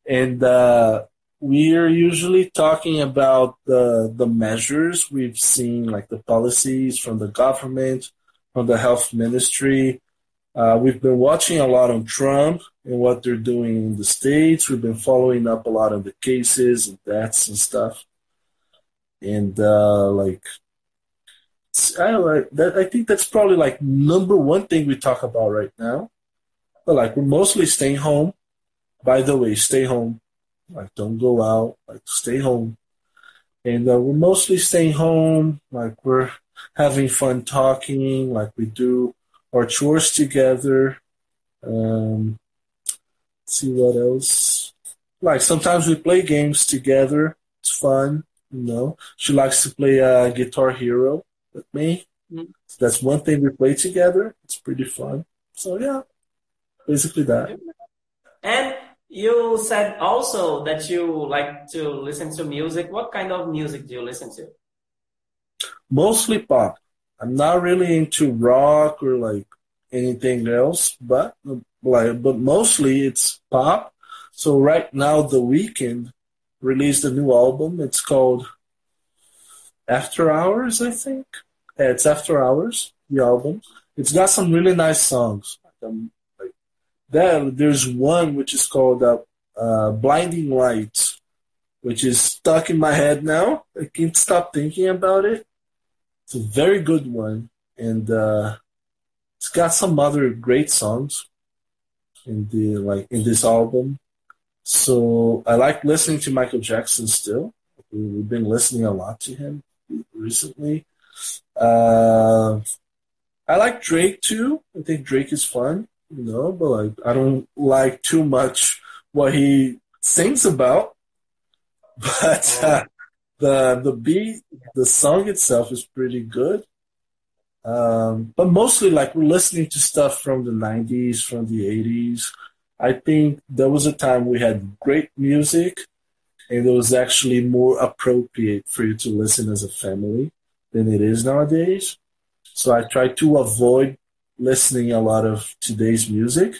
and uh, we're usually talking about the the measures we've seen, like the policies from the government, from the health ministry. Uh, we've been watching a lot on Trump and what they're doing in the states. We've been following up a lot of the cases and deaths and stuff. And uh, like, I don't know, that, I think that's probably like number one thing we talk about right now. But like, we're mostly staying home. By the way, stay home. Like, don't go out. Like, stay home. And uh, we're mostly staying home. Like, we're having fun talking. Like, we do our chores together. Um, see what else. Like sometimes we play games together. It's fun, know. She likes to play uh, Guitar Hero with me. Mm-hmm. So that's one thing we play together. It's pretty fun. So yeah, basically that. And you said also that you like to listen to music. What kind of music do you listen to? Mostly pop. I'm not really into rock or like anything else, but like but mostly it's pop. So right now, The Weeknd released a new album. It's called After Hours, I think. Yeah, it's After Hours, the album. It's got some really nice songs. Um, like there's one which is called uh, uh, Blinding Lights, which is stuck in my head now. I can't stop thinking about it. It's a very good one, and uh, it's got some other great songs in the like in this album. So I like listening to Michael Jackson still. We've been listening a lot to him recently. Uh, I like Drake too. I think Drake is fun, you know, but like I don't like too much what he sings about. But uh, the the beat, the song itself is pretty good. Um, but mostly, like we're listening to stuff from the '90s, from the '80s. I think there was a time we had great music, and it was actually more appropriate for you to listen as a family than it is nowadays. So I try to avoid listening a lot of today's music,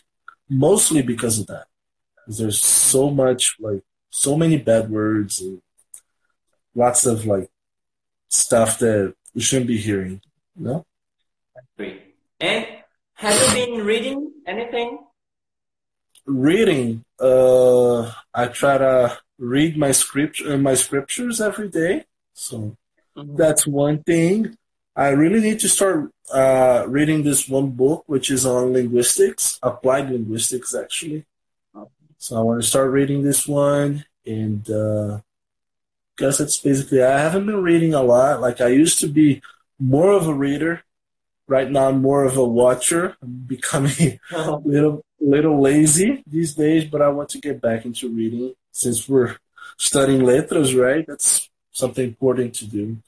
mostly because of that. Because there's so much, like, so many bad words and lots of like stuff that we shouldn't be hearing. You know? And have you been reading anything? Reading. Uh, I try to read my scripture, uh, my scriptures every day. So mm-hmm. that's one thing. I really need to start uh, reading this one book, which is on linguistics, applied linguistics, actually. So I want to start reading this one, and uh, guess that's basically. I haven't been reading a lot. Like I used to be more of a reader, Right now, I'm more of a watcher. I'm becoming a little little lazy these days, but I want to get back into reading since we're studying letras, right? That's something important to do.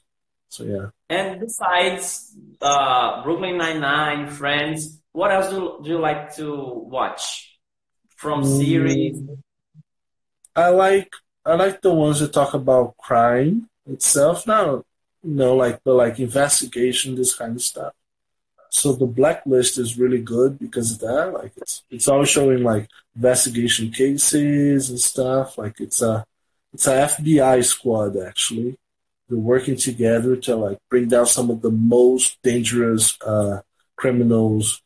So yeah. And besides uh, Brooklyn Nine Nine, Friends, what else do, do you like to watch from mm. series? I like I like the ones that talk about crime itself. Now, you know, like the like investigation, this kind of stuff. So the blacklist is really good because of that. Like it's it's always showing like investigation cases and stuff. Like it's a it's a FBI squad actually. They're working together to like bring down some of the most dangerous uh, criminals,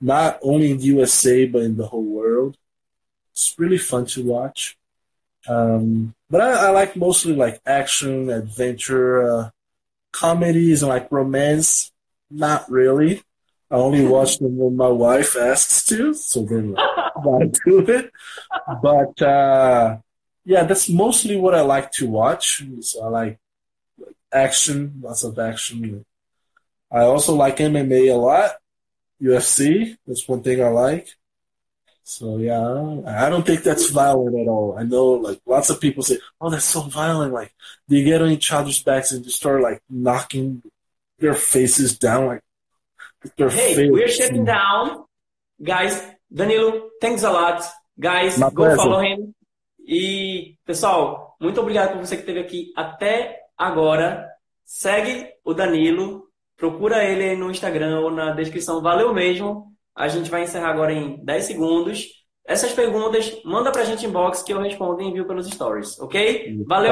not only in the USA but in the whole world. It's really fun to watch. Um, but I, I, like mostly like action, adventure, uh, comedies, and like romance. Not really. I only watch them when my wife asks to, so then I do it. But uh, yeah, that's mostly what I like to watch. So I like, like action, lots of action. I also like MMA a lot. UFC, that's one thing I like. So yeah, I don't think that's violent at all. I know like lots of people say, "Oh, that's so violent!" Like they get on each other's backs and just start like knocking their faces down. Like hey, we're shutting down. Guys, Danilo, thanks a lot. Guys, My go pleasure. follow him. E, pessoal, muito obrigado por você que esteve aqui até agora. Segue o Danilo, procura ele no Instagram ou na descrição. Valeu mesmo. A gente vai encerrar agora em 10 segundos. Essas perguntas, manda pra gente inbox que eu respondo e envio pelos stories, ok? Valeu!